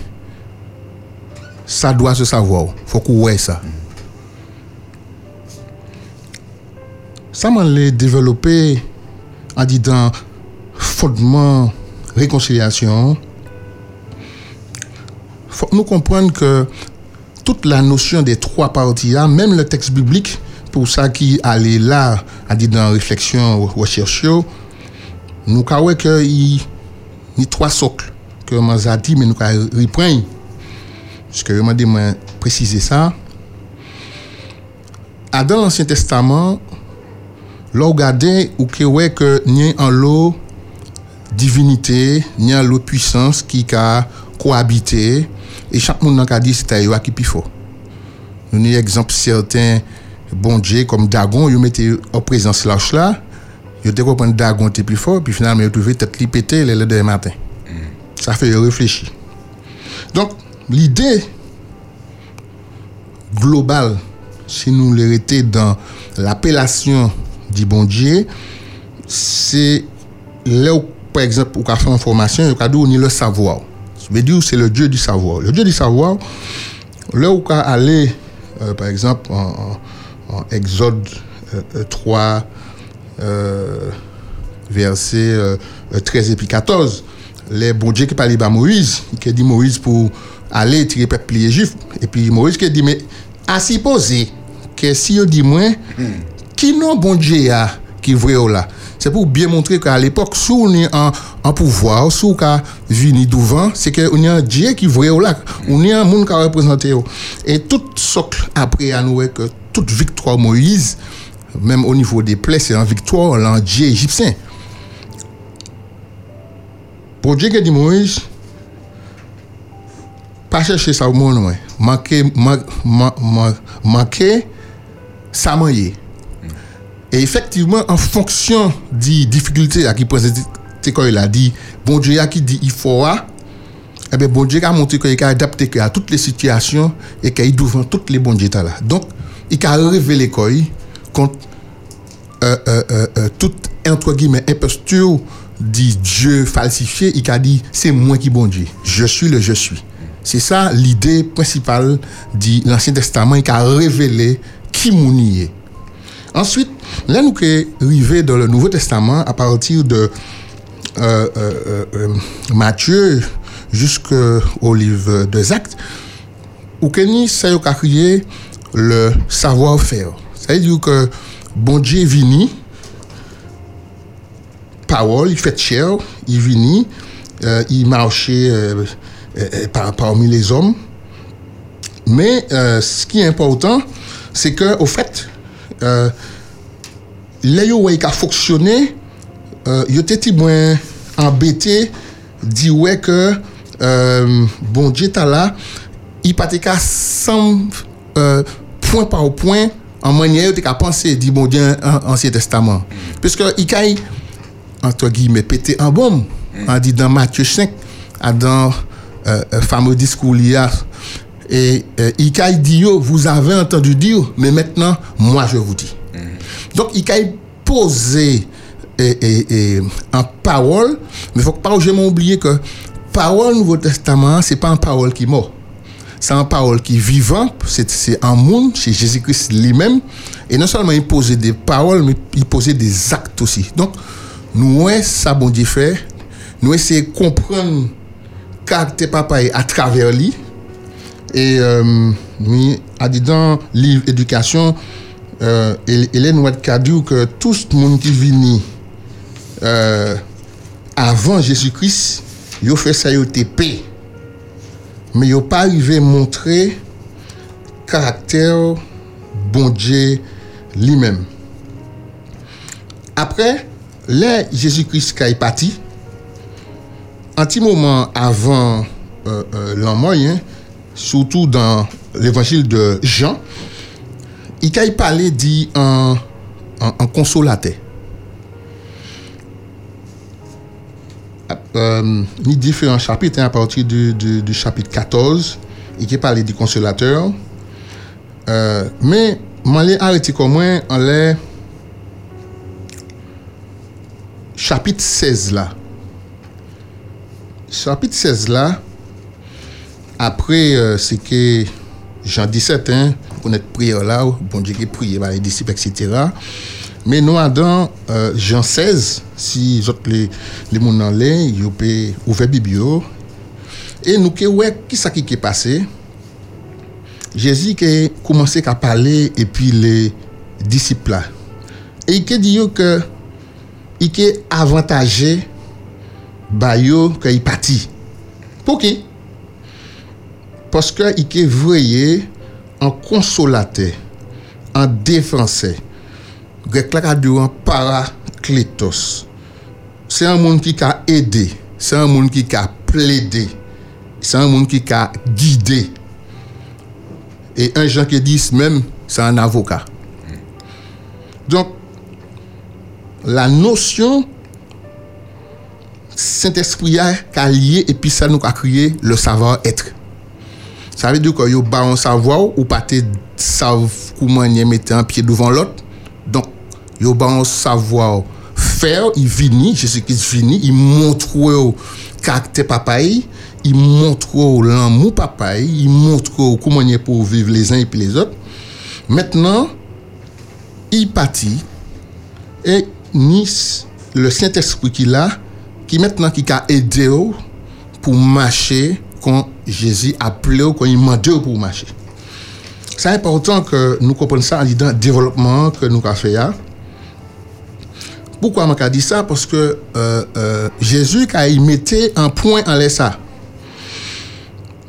ça doit se savoir. faut qu'on voit ça. Ça m'a développé en disant fondement réconciliation. Faut nous comprendre que toute la notion des trois parties, là, même le texte biblique, pour ça qui allait là, à dire dans réflexion, recherche, nous avons que il y a trois socles que je dit, mais nous avons reprendre. Parce que je m'a dit, moi, préciser ça. Ah, Dans l'Ancien Testament, là, regardez, ou que ouais que a en l'eau divinité, n'y a l'eau puissance qui a cohabité, et chaque monde a dit c'était yo qui plus fort. Nous avons exemple certains bon Dieu comme Dagon, ils mettaient en présence lâche là, ils étaient comprendre Dagon était plus fort, puis finalement ils ont trouvé tête li pété le lendemain matin. Ça fait réfléchir. Donc, l'idée globale, si nous l'étions dans l'appellation du bon Dieu, c'est là où, par exemple, on fait une formation, on dit le savoir. Je veux dire, c'est le Dieu du savoir. Le Dieu du savoir, là où on aller, euh, par exemple, en, Exode euh, euh, 3, euh, verset euh, euh, 13 et puis 14. Les bon Dieu qui parlait à Moïse, qui dit Moïse pour aller tirer peuple les juifs. Et puis Moïse qui dit, mais à supposer que si on dit moins, qui non bon Dieu a qui vrai ou là? C'est pour bien montrer qu'à l'époque si on est en, en pouvoir si on venu devant c'est que on a un Dieu qui ou là on est un monde qui ou. et tout socle après à nous que toute victoire Moïse même au niveau des plaies c'est une victoire là, en Dieu égyptien pour Dieu qui dit Moïse pas chercher ça au monde manquer ma- ma- ma- manquer ça et effectivement, en fonction des difficultés qui présente quand il a dit, bon Dieu a qui dit il faut, eh bon Dieu a montré qu'il a adapté à toutes les situations et qu'il est devant toutes les bons Dieu là. Donc, il a révélé quoi, contre euh, euh, euh, toute, entre guillemets, imposture dit Dieu falsifié, il a dit c'est moi qui bon Dieu. Je suis le je suis. C'est ça l'idée principale de l'Ancien Testament, il a révélé qui mouni est. Ensuite, là, nous sommes arrivés dans le Nouveau Testament à partir de euh, euh, euh, Matthieu jusqu'au livre des Actes, où Kenny a créé le savoir-faire. Ça veut dire que bon Dieu venu, parole, il fait chair, il euh, il marchait par- parmi les hommes. Mais euh, ce qui est important, c'est que au fait, euh, ouais, qui a fonctionné, euh, yo était moins embêté, dit ouais que euh, bon Dieu t'a là, il pas qu'à euh, point par point en manière de penser dit bon Dieu en Ancien Testament. Puisque il a entre guillemets pété en bombe, dit dans Matthieu 5, à dans euh, euh, fameux discours là, et euh, il a dit vous avez entendu dire, mais maintenant moi je vous dis. Donc, il a posé et, et, et, en parole, mais il faut pas jamais oublier que parole Nouveau Testament, c'est pas une parole qui est mort. C'est une parole qui est vivante, c'est un monde, c'est Jésus-Christ lui-même. Et non seulement il posait des paroles, mais il posait des actes aussi. Donc, nous, ça, bon Dieu fait, nous essayons de comprendre caractère papa à travers lui. Et euh, nous, a dit dans le livre éducation, euh, Hé- Hélène Ouad a dit que tout le monde qui vient euh, avant Jésus-Christ, il fait ça, il était paix. Mais il n'a pas arrivé à montrer caractère bon Dieu lui-même. Après, Jésus-Christ est parti, un petit moment avant euh, euh, l'an moyen, surtout dans l'évangile de Jean, il a parlé dit consolateur. Euh, différents chapitres hein, à partir du, chapitre 14 il qui parlé du consolateur euh, mais m'en l'ai arrêté comme moi en chapitre 16 là chapitre 16 là après euh, c'est que Jean 17 hein, connaître prière là bon Dieu qui prie par les disciples etc mais nous dans euh, Jean 16 si autres les les monde dans ils peuvent ouvrir biblio et nous que ouais qui qui est passé? Jésus qui a commencé à parler et puis les disciples et il a dit que il est avantagé bah yo que il parti pour qui parce que il est vrai en consolateur en défenseur grec là en paraclétos. C'est un monde qui a aidé. C'est un monde qui a plaidé. C'est un monde qui a guidé. Et un Jean qui dit même c'est un avocat. Donc la notion Saint-Esprit a qu'a lié et puis ça nous a créé le savoir-être. Ça veut dire que yo ba un savoir ou pas savent comment y mettre un pied devant l'autre. Donc yo ba un savoir faire, il vini, Jésus-Christ vini, il montre au caractère papa, il montre l'amour papa, il montre comment est pour vivre les uns et puis les autres. Maintenant, il partit et ni s- le Saint-Esprit qu'il a, qui maintenant qui a aidé pour marcher quand Jésus a appelé quand il m'a dit pour marcher. C'est important que nous comprenions ça disant le développement que nous avons fait. là. Pourquoi je dit ça? Parce que euh, euh, Jésus, il mettait un point en ça.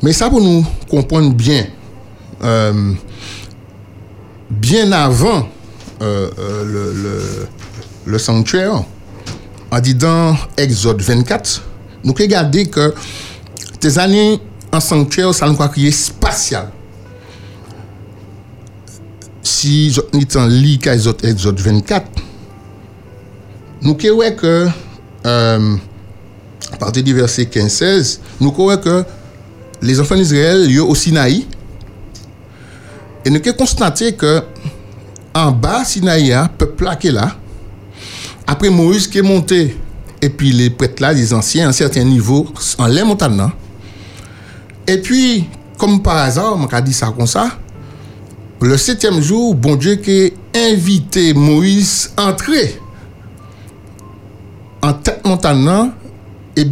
Mais ça, pour nous comprendre bien, euh, bien avant le, le sanctuaire, en dit dans Exode 24, nous regardons que tes années en sanctuaire, ça nous a créé spatial. Si nous avons lu Exode Exode 24, nous voyons que, euh, à partir du verset 15-16, nous voyons que les enfants d'Israël, sont au Sinaï, et nous avons constaté que en bas, Sinaï, le peuple est là, après Moïse qui est monté, et puis les prêtres là, les anciens, à un certain niveau, en les montagnes là. Et puis, comme par hasard, on a dit ça comme ça, le septième jour, bon Dieu qui invité Moïse à entrer en tête montagne là, et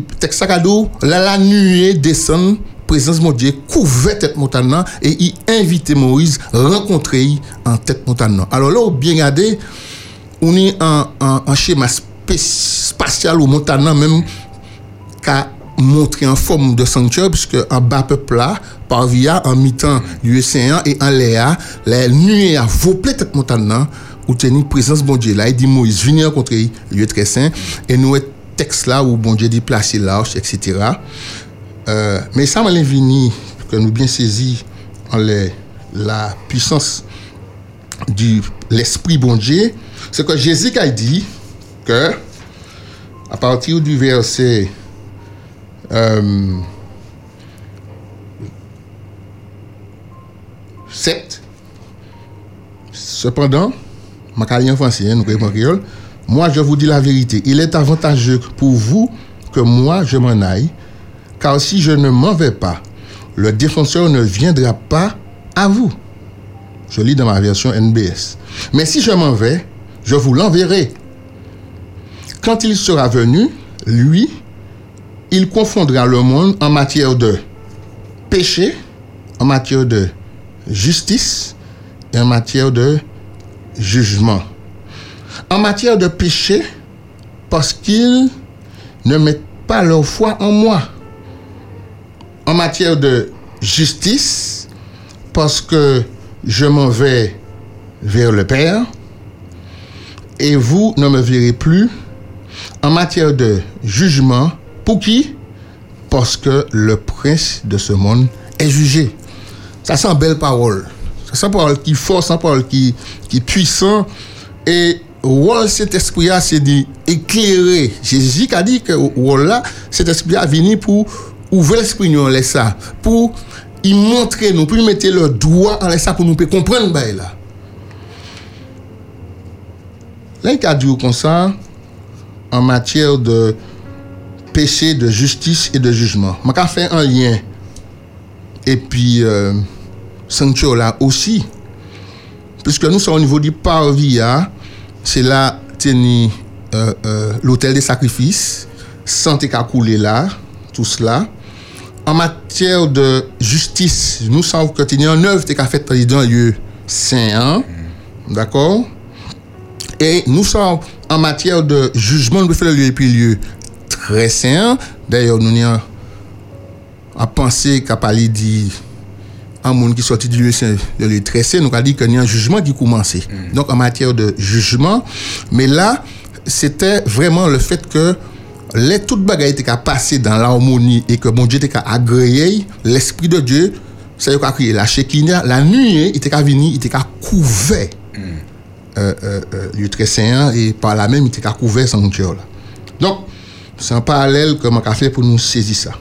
là la nuée descend, présence mon Dieu couvert tête montagne là, et il invite Moïse rencontrer en tête montagne. Alors là, bien regardé, on est en schéma spatial ou montagne là, même qu'a montré en forme de sanctuaire, puisque en bas peuple là, par via en mi-temps du et en l'air, la nuée a voplé cette montagne là, où tenir présence bon Dieu là, il dit Moïse, venez rencontrer lieu très saint, et nous texte là où bon Dieu dit placer l'arche, etc. Euh, mais ça m'a venu que nous bien saisi les- la puissance du l'esprit bon Dieu, c'est que Jésus a dit que à partir du verset euh, 7, cependant, ma carrière en français, hein, nous créole, moi je vous dis la vérité, il est avantageux pour vous que moi je m'en aille, car si je ne m'en vais pas, le défenseur ne viendra pas à vous. Je lis dans ma version NBS. Mais si je m'en vais, je vous l'enverrai. Quand il sera venu, lui, il confondra le monde en matière de péché, en matière de justice et en matière de jugement. En matière de péché, parce qu'ils ne mettent pas leur foi en moi. En matière de justice, parce que je m'en vais vers le Père, et vous ne me verrez plus. En matière de jugement, pour qui? Parce que le prince de ce monde est jugé. Ça sent belle parole. Ça sent parole qui force, ça parole qui, qui puissant. Et rôle cet esprit-là, c'est d'éclairer. Jésus a dit que rôle là, cet esprit a venu pour ouvrir l'esprit, nous, laisse ça. Pour y montrer, nous, pour y mettre le doigt en pour nous comprendre, bah, là. Là, il a dit comme ça, en matière de péché, de justice et de jugement. Je vais un lien. Et puis, euh, sanctuaire là aussi. Puisque nous sommes au niveau du parvis, hein, c'est là, tenu euh, euh, l'hôtel des sacrifices, santé qui a coulé là, tout cela. En matière de justice, nous savons que a une œuvre qui a fait dans lieu saint, hein, d'accord? Et nous sommes en matière de jugement, nous faisons le lieu lieu très saint. D'ailleurs, nous avons à penser qu'à parler de un monde qui sorti du lieu saint, le lieu très saint, nous avons dit qu'il y a un jugement qui commençait. Donc, en matière de jugement, mais là, c'était vraiment le fait que les toutes bagailles étaient passées dans l'harmonie et que mon Dieu était agréé, l'Esprit de Dieu, ça a créé la Shekinah, la nuit, il était venu, il était couvert euh, euh, euh, très et par là même il était couvert sanctuaire là. Donc, c'est un parallèle que je fait pour nous saisir ça.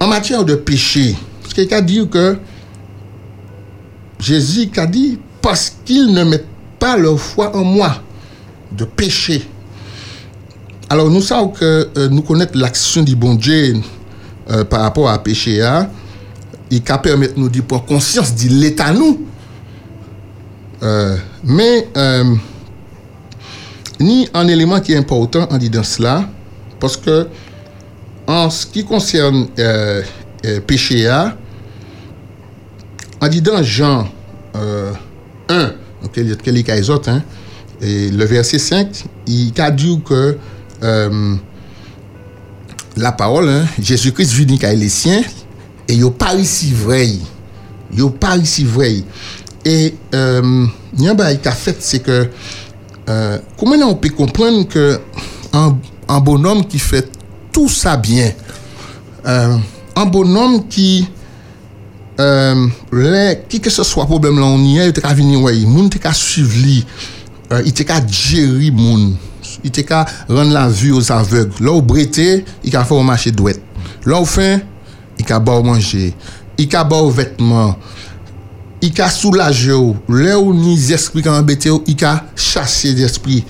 En matière de péché, ce qu'il a dit que Jésus a dit parce qu'ils ne mettent pas leur foi en moi de péché. Alors nous savons que euh, nous connaissons l'action du bon Dieu euh, par rapport à péché. Hein, il peut permettre nous de prendre conscience de l'état nous Euh, mais, euh, ni un élément qui est important en disant cela, parce que en ce qui concerne euh, euh, péché A, en disant Jean euh, 1, donc il y a quelques autres, hein, le verset 5, il a dit que euh, la parole, hein, Jésus-Christ qu'à les siens, et il pas ici vrai. Il pas ici vrai. Et euh, il y a un bail qu'a fait, c'est que euh, comment on peut comprendre que un, bonhomme qui fait tout ça bien, euh, un bonhomme qui euh, les, qui que ce soit problème là on y est, il t'a venir ouais, moun t'a suivre lui, euh, il t'a gérer moun, il t'a rendre la vue aux aveugles. Là au breté, il a fait au marché douette. Là au fin, il a boire manger, il a boire vêtements, il a soulager ou. Là où ni esprits qui embêté il a chassé des esprits.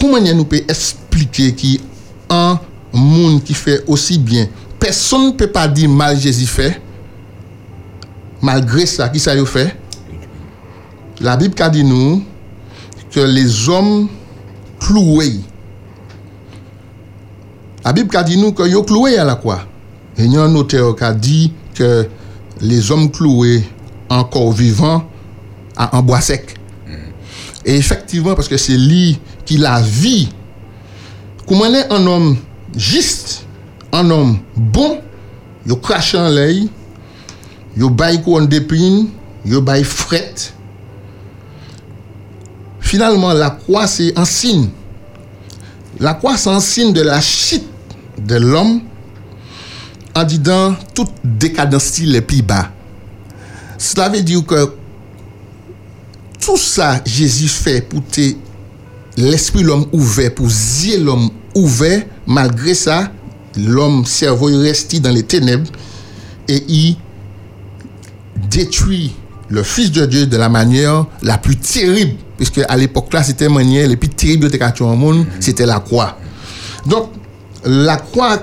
Comment nous peut expliquer qui un monde qui fait aussi bien, personne ne peut pas dire mal Jésus fait. Malgré ça, qui ça fait? La Bible a dit nous que les hommes cloués. La Bible a dit nous que yo cloués à la croix. Et il y un auteur qui a dit que les hommes cloués encore vivants à un bois sec. Et effectivement, parce que c'est lui qui la vie. Comment est un homme juste, un homme bon, il crache en l'œil, il baille couronne d'épines, il baille fret. Finalement, la croix, c'est un signe. La croix, c'est un signe de la chute de l'homme en disant toute décadence les plus bas. Cela veut dire que tout ça, Jésus fait pour l'esprit de l'homme ouvert, pour zier l'homme ouvert, malgré ça, l'homme cerveau reste dans les ténèbres et il détruit le Fils de Dieu de la manière la plus terrible, puisque à l'époque là, c'était la manière la plus terrible de au monde, c'était la croix. Donc, la croix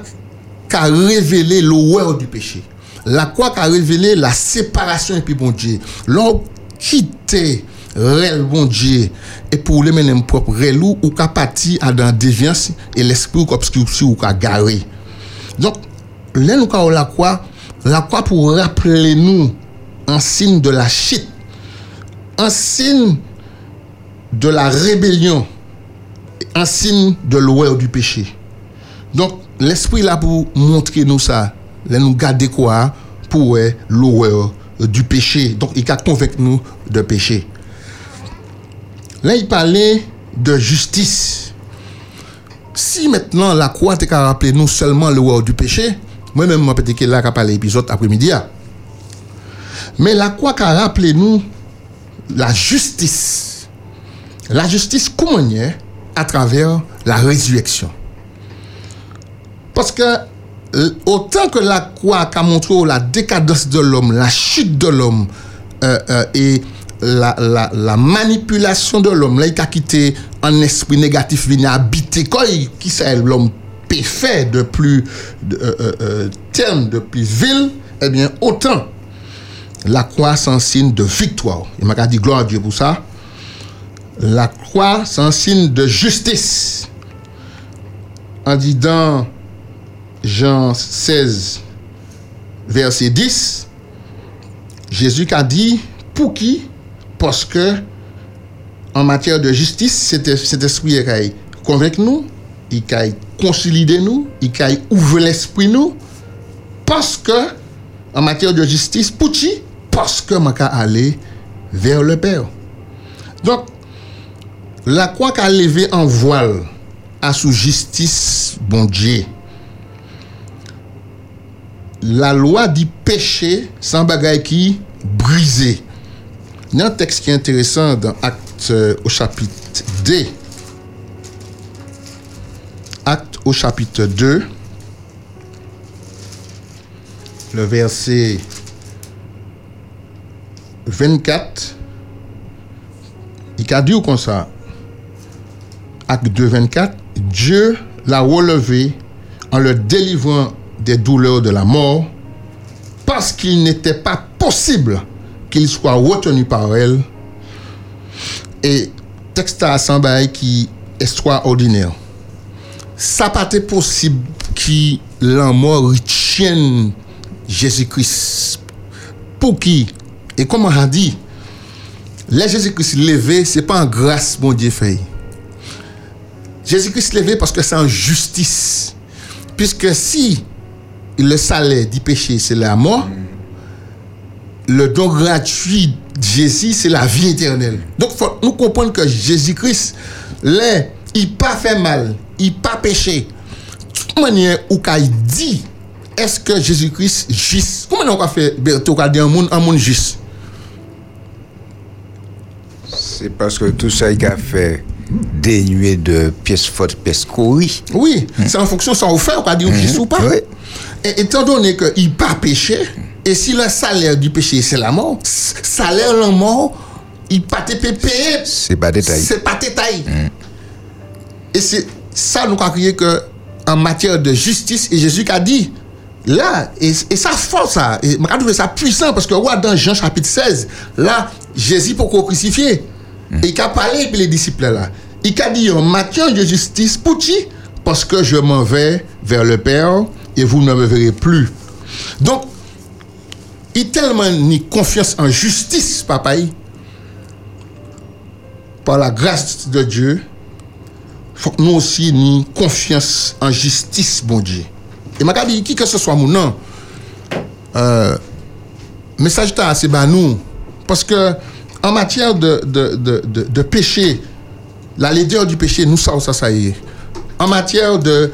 qui a révélé l'horreur du péché. La croix qui a révélé la séparation et puis bon Dieu. L'on quitté réel bon Dieu et pour le mener propre réel ou qu'a parti à dans déviance et l'esprit obscurci ou qu'a garé. Donc, là nous avons la croix, la croix pour rappeler nous un signe de la chute, un signe de la rébellion, un signe de l'horreur du péché. Donc, l'esprit là pour montrer nous ça, là nous garder quoi pour ouais, l'horreur du péché. Donc, il a convaincre nous de péché. Là, il parlait de justice. Si maintenant la croix t'a rappelé nous seulement l'horreur du péché, moi-même, moi, peut-être que là, qu'a parlé l'épisode après-midi. ah. Mais la croix qu'a rappelé nous la justice. La justice, comment À travers la résurrection. Parce que euh, autant que la croix a montré la décadence de l'homme, la chute de l'homme euh, euh, et la, la, la manipulation de l'homme, là il a quitté un esprit négatif, venu habiter, il, qui c'est l'homme faire de plus de, euh, terne, de plus vil, eh bien autant la croix un signe de victoire. Il m'a dit gloire à Dieu pour ça. La croix un signe de justice. En dit dans Jean 16, verset 10, Jésus a dit, pour qui? Parce que en matière de justice, cet, esprit est convainc nous, il a concilié nous, il a ouvert l'esprit nous, parce que en matière de justice, pour qui? Parce que je aller vers le Père. Donc, la croix qu'a levé en voile à sous justice, bon Dieu la loi dit péché sans bagaille qui brisé. Il y a un texte qui est intéressant dans Acte euh, au chapitre 2. Acte au chapitre 2. Le verset 24. Il a dit comme ça. Acte 2, 24. Dieu l'a relevé en le délivrant des douleurs de la mort, parce qu'il n'était pas possible qu'il soit retenu par elle. Et texte à Sambay qui est extraordinaire. Ça pas possible qui la mort retienne Jésus-Christ. Pour qui? Et comme on a dit, les Jésus-Christ levé, c'est pas en grâce, mon Dieu fait. Jésus-Christ levé parce que c'est en justice. Puisque si le salaire du péché, c'est la mort, le don gratuit de Jésus, c'est la vie éternelle. Donc, faut nous comprendre que Jésus-Christ, là, il pas fait mal, il pas péché. Toute manière où qu'il dit, est-ce que Jésus-Christ juste? Comment on a fait, Berthaud, dit un monde, un monde juste? C'est parce que tout ça, il a fait dénué de pièces fortes, pièces couries. Oui, c'est en fonction de ça, on fait, on va dire juste ou pas. Et étant donné qu'il pas péché, et si le salaire du péché, c'est la mort, salaire la mort, il pas te payer. C'est pas détail. C'est pas détail. Et c'est ça nous a crié que en matière de justice, et Jésus a dit, là, et, et ça fort ça, et je trouve ça puissant parce que ouais, dans Jean chapitre 16, là, Jésus pour qu'on crucifié. Il a parlé puis les disciples là? Il a dit en matière de justice, pour qui? Parce que je m'en vais vers le Père et vous ne me verrez plus. Donc, il tellement ni confiance en justice, papa. Par la grâce de Dieu, faut que nous aussi ni confiance en justice, bon Dieu. Et m'a dit, qui que ce soit mon nom, euh, message c'est ben nous. Parce que en matière de, de, de, de, péché, la laideur du péché, nous savons ça, ça y est. En matière de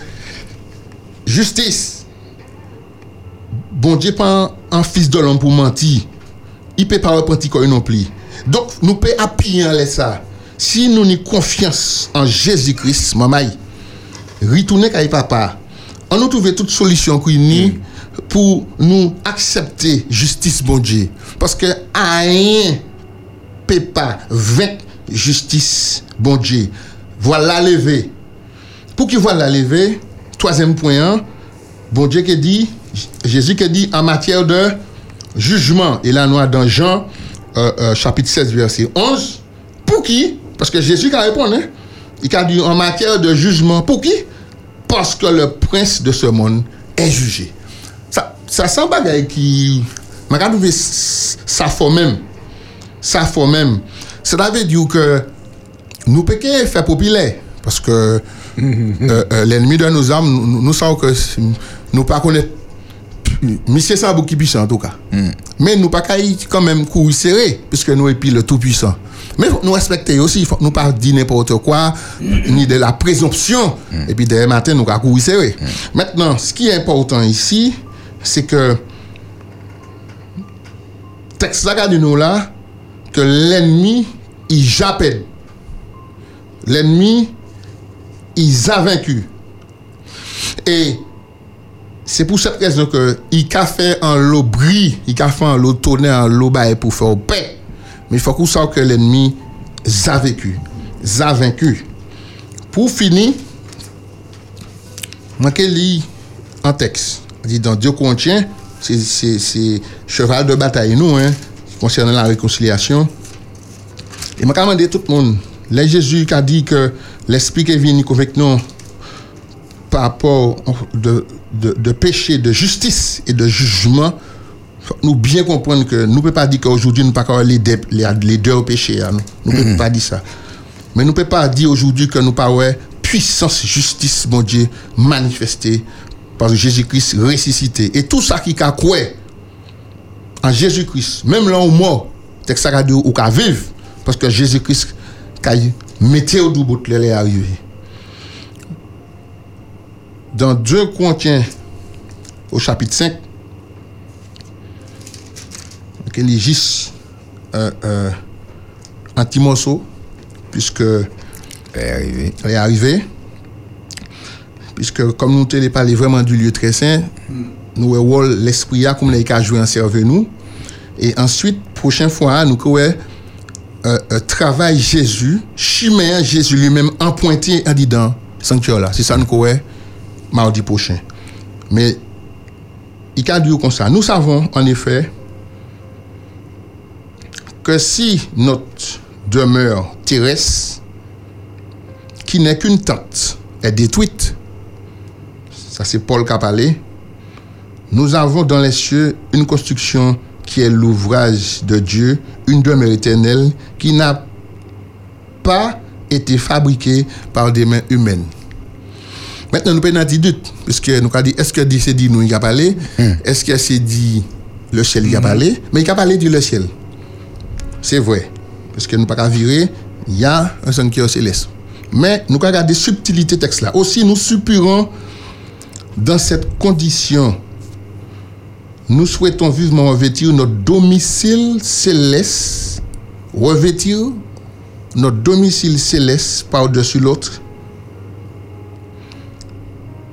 justice, bon Dieu pas un fils de l'homme pour mentir. Il peut pas repentir non plus. Donc, nous pouvons appuyer en ça. Si nous avons confiance en Jésus-Christ, maman, retourner avec papa, on nous trouve toute solution pour nous accepter justice, bon Dieu. Parce que rien pas vaincre justice, bon Dieu. Voilà levé. Pour qu'il voit la troisième point, hein, bon Dieu qui dit, Jésus qui dit en matière de jugement, et là nous dans Jean euh, euh, chapitre 16 verset 11, pour qui? Parce que Jésus qui a répondu, hein, il a dit en matière de jugement, pour qui? Parce que le prince de ce monde est jugé. Ça, ça sent bagaille qui... Je ça faut même. Ça faut même. Ça veut dire que nous pouvons faire populaire. Parce que euh, euh, l'ennemi de nos âmes, nous, nous savons que nous pas connaître Monsieur Sabou qui puissant en tout cas. Mais nous pas qu'à y quand même courir serré, puisque nous puis le tout puissant. Mais faut nous respecter aussi, faut nous pas dire n'importe quoi, ni de la présomption. Et puis demain matin, nous qu'à courir serré. Maintenant, ce qui est important ici, c'est que texte là nous là, que l'ennemi, il jappelle. L'ennemi, il a vaincu. Et c'est pour cette raison que il a fait en l'eau brille, il a fait en l'eau tonnerre, en l'eau baille pour faire paix. Mais il faut qu'on sache que l'ennemi a vécu, a vaincu. Pour finir, moi qui lis un texte, dit dans Dieu contient, c'est- c'est c'est cheval de bataille nous, hein, concernant la réconciliation. Et je demandé tout le monde, là Jésus qui a dit que l'esprit qui est venu avec nous par rapport de, de, de péché, de justice et de jugement, nous bien comprendre que nous ne pouvons pas dire qu'aujourd'hui nous ne pouvons pas avoir les, deux- les, les deux au péché. hein, nous ne pouvons pas dire ça. Mais nous ne pouvons pas dire aujourd'hui que nous pas avoir puissance, justice, mon Dieu, manifestée par Jésus-Christ ressuscité. Et tout ça qui a quoi? En Jésus-Christ, même là où mort, c'est que ça a dit ou qu'à vivre, parce que Jésus-Christ, quand mettait au il est arrivé dans 2 Corinthiens au chapitre 5, qu'il est juste euh, euh, morceau, puisque est arrivé. est arrivé. Puisque comme nous parlé vraiment du lieu très saint, nous avons l'esprit a comme les a joué en serveur nous. Et ensuite, prochaine fois, nous avons euh, euh, travail Jésus, chimère Jésus lui-même empointé en dedans sanctuaire là. C'est ça nous avons mardi prochain. Mais il a dit comme ça. Nous savons en effet que si notre demeure terrestre qui n'est qu'une tente est détruite. Ça, c'est Paul qui a parlé. Nous avons dans les cieux une construction qui est l'ouvrage de Dieu, une demeure éternelle qui n'a pas été fabriquée par des mains humaines. Maintenant, nous un petit doute, puisque nous avons dit, est-ce que dit- c'est dit nous, il a parlé? Est-ce que c'est dit le ciel, il a parlé? Mais il a parlé du le ciel. C'est vrai. Parce que nous pas qu'à virer, il y a un son qui est au céleste. Mais nous avons des subtilités texte là. Aussi, nous suppurons dans cette condition. Nous souhaitons vivement revêtir notre domicile céleste, revêtir notre domicile céleste par-dessus l'autre.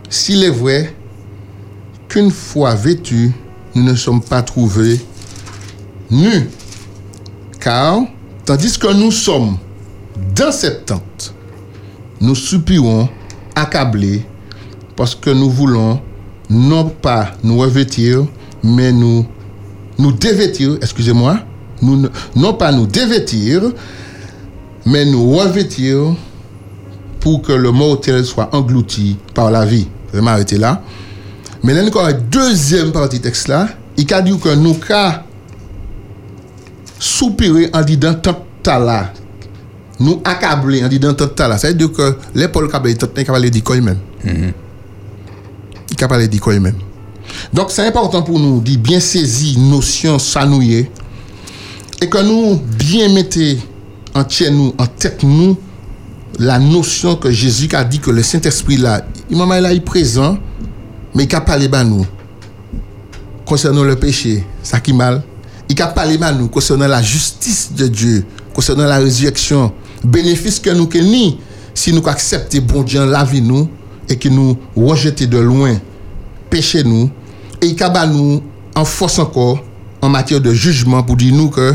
S'il est vrai qu'une fois vêtus, nous ne sommes pas trouvés nus. Car, tandis que nous sommes dans cette tente, nous soupirons accablés parce que nous voulons non pas nous revêtir, mais nous nous dévêtir, excusez-moi, nous, ne- non pas nous dévêtir, mais nous revêtir pour que le mortel soit englouti par la vie. Je vais m'arrêter là. Mais là, encore une deuxième partie du texte là, il a dit que nous cas soupirer en disant tant ta là. Nous accabler en disant tant ta là. Ça veut dire que les Paul Kabé, tant il de dire même. Il capable de dire même. Donc c'est important pour nous de bien saisir notion sanouye et que nous bien mettez en nous, en tête nous la notion que Jésus a dit que le Saint-Esprit là, il là il est présent, mais il a parlé à nous concernant le péché, ça qui mal. Il a parlé à nous concernant la justice de Dieu, concernant la résurrection, bénéfice que nous ni si nous acceptons bon Dieu la vie nous et que nous rejeter de loin péché nous et a nous en force encore en matière de jugement pour dire nous que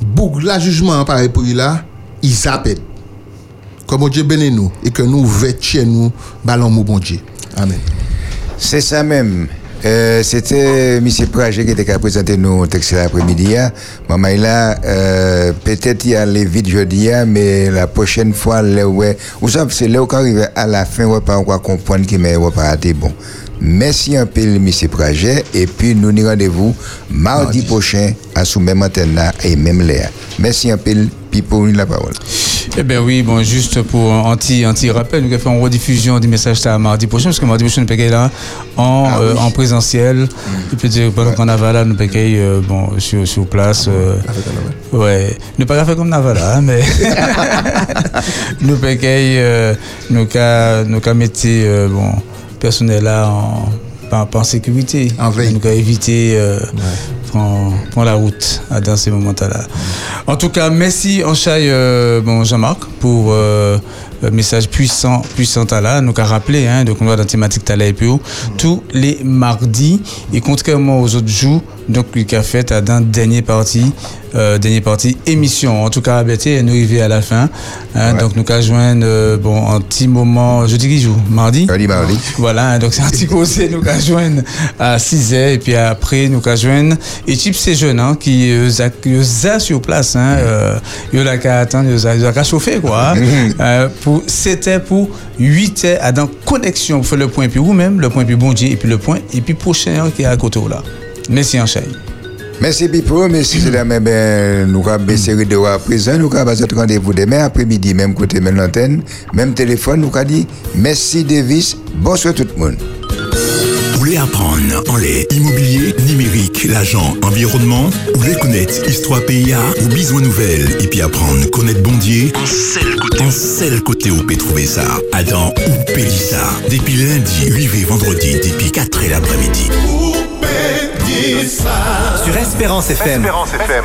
beaucoup la jugement pareil pour là, il s'appelle. Comme Dieu bénit nous et que nous vêtions nous ballon mon bon Dieu. Amen. C'est ça même. Euh, C'était M. Prager qui était qu'à présenter nos textes l'après-midi. hein. Maman, euh, peut-être il y a les vite jeudi, hein, mais la prochaine fois, ouais, vous savez, c'est là où on arrive à la fin, on va pas comprendre qu'il m'a pas raté. Bon. Merci un peu, M. Prager, et puis nous nous rendez-vous mardi prochain à sous même antenne et même l'air. Merci un peu, puis pour la parole. Eh bien oui, bon, juste pour un anti, anti-rappel, nous allons faire une rediffusion du message ça mardi prochain, parce que mardi prochain, nous payons là en, euh, en présentiel. Je peux dire, pendant qu'on va là, nous payons euh, bon, sur, sur place. euh, ouais, nous pas faire comme Navala, hein, mais nous payons, euh, nous cas, nous mettre, euh, bon, personnel là en, en sécurité. En veille. Cas éviter, euh, prendre, prendre la route à- dans ces moments-là. En tout cas, merci Anchaï, euh, bon, Jean-Marc pour euh, message puissant, puissant à là. Nous avons rappelé, hein, donc on va dans la thématique Tala et tous les mardis et contrairement aux autres jours, donc il a fait à dans dernière partie, euh, dernière partie émission. En tout cas, sais, nous arrivons à la fin. hein, Donc nous avons joindre euh, bon un petit moment, je dis qui joue, mardi? Mardi, mardi. Voilà, hein, donc c'est un petit conseil, nous avons joindre à 6 h et puis après nous avons joindre équipe ces jeunes hein, qui euh, qui za sur place hein, euh, ils ont qu'à attendre, ils ont qu'à chauffer quoi. hein. Pour c'était pour 8 heures. À dans connexion pour faire le point puis vous même le point puis bon Dieu et puis le point et puis prochain hein, qui est à côté là. Merci Anchaï. Merci Pipo, merci c'est la même nous avons baissé de à présent, nous avons notre rendez-vous demain après-midi, même côté, même l'antenne, même téléphone, nous avons dit merci Davis, bonsoir tout le monde. Apprendre en lait immobilier, numérique, l'agent, environnement Ou voulez connaître histoire PIA ou besoin nouvelle et puis apprendre connaître Bondier. En seul côté, en seul côté où peut trouver ça. Adam ou Pélissa. Depuis lundi, 8 et vendredi, depuis 4 et l'après-midi. Sur Espérance FM. Espérance FM.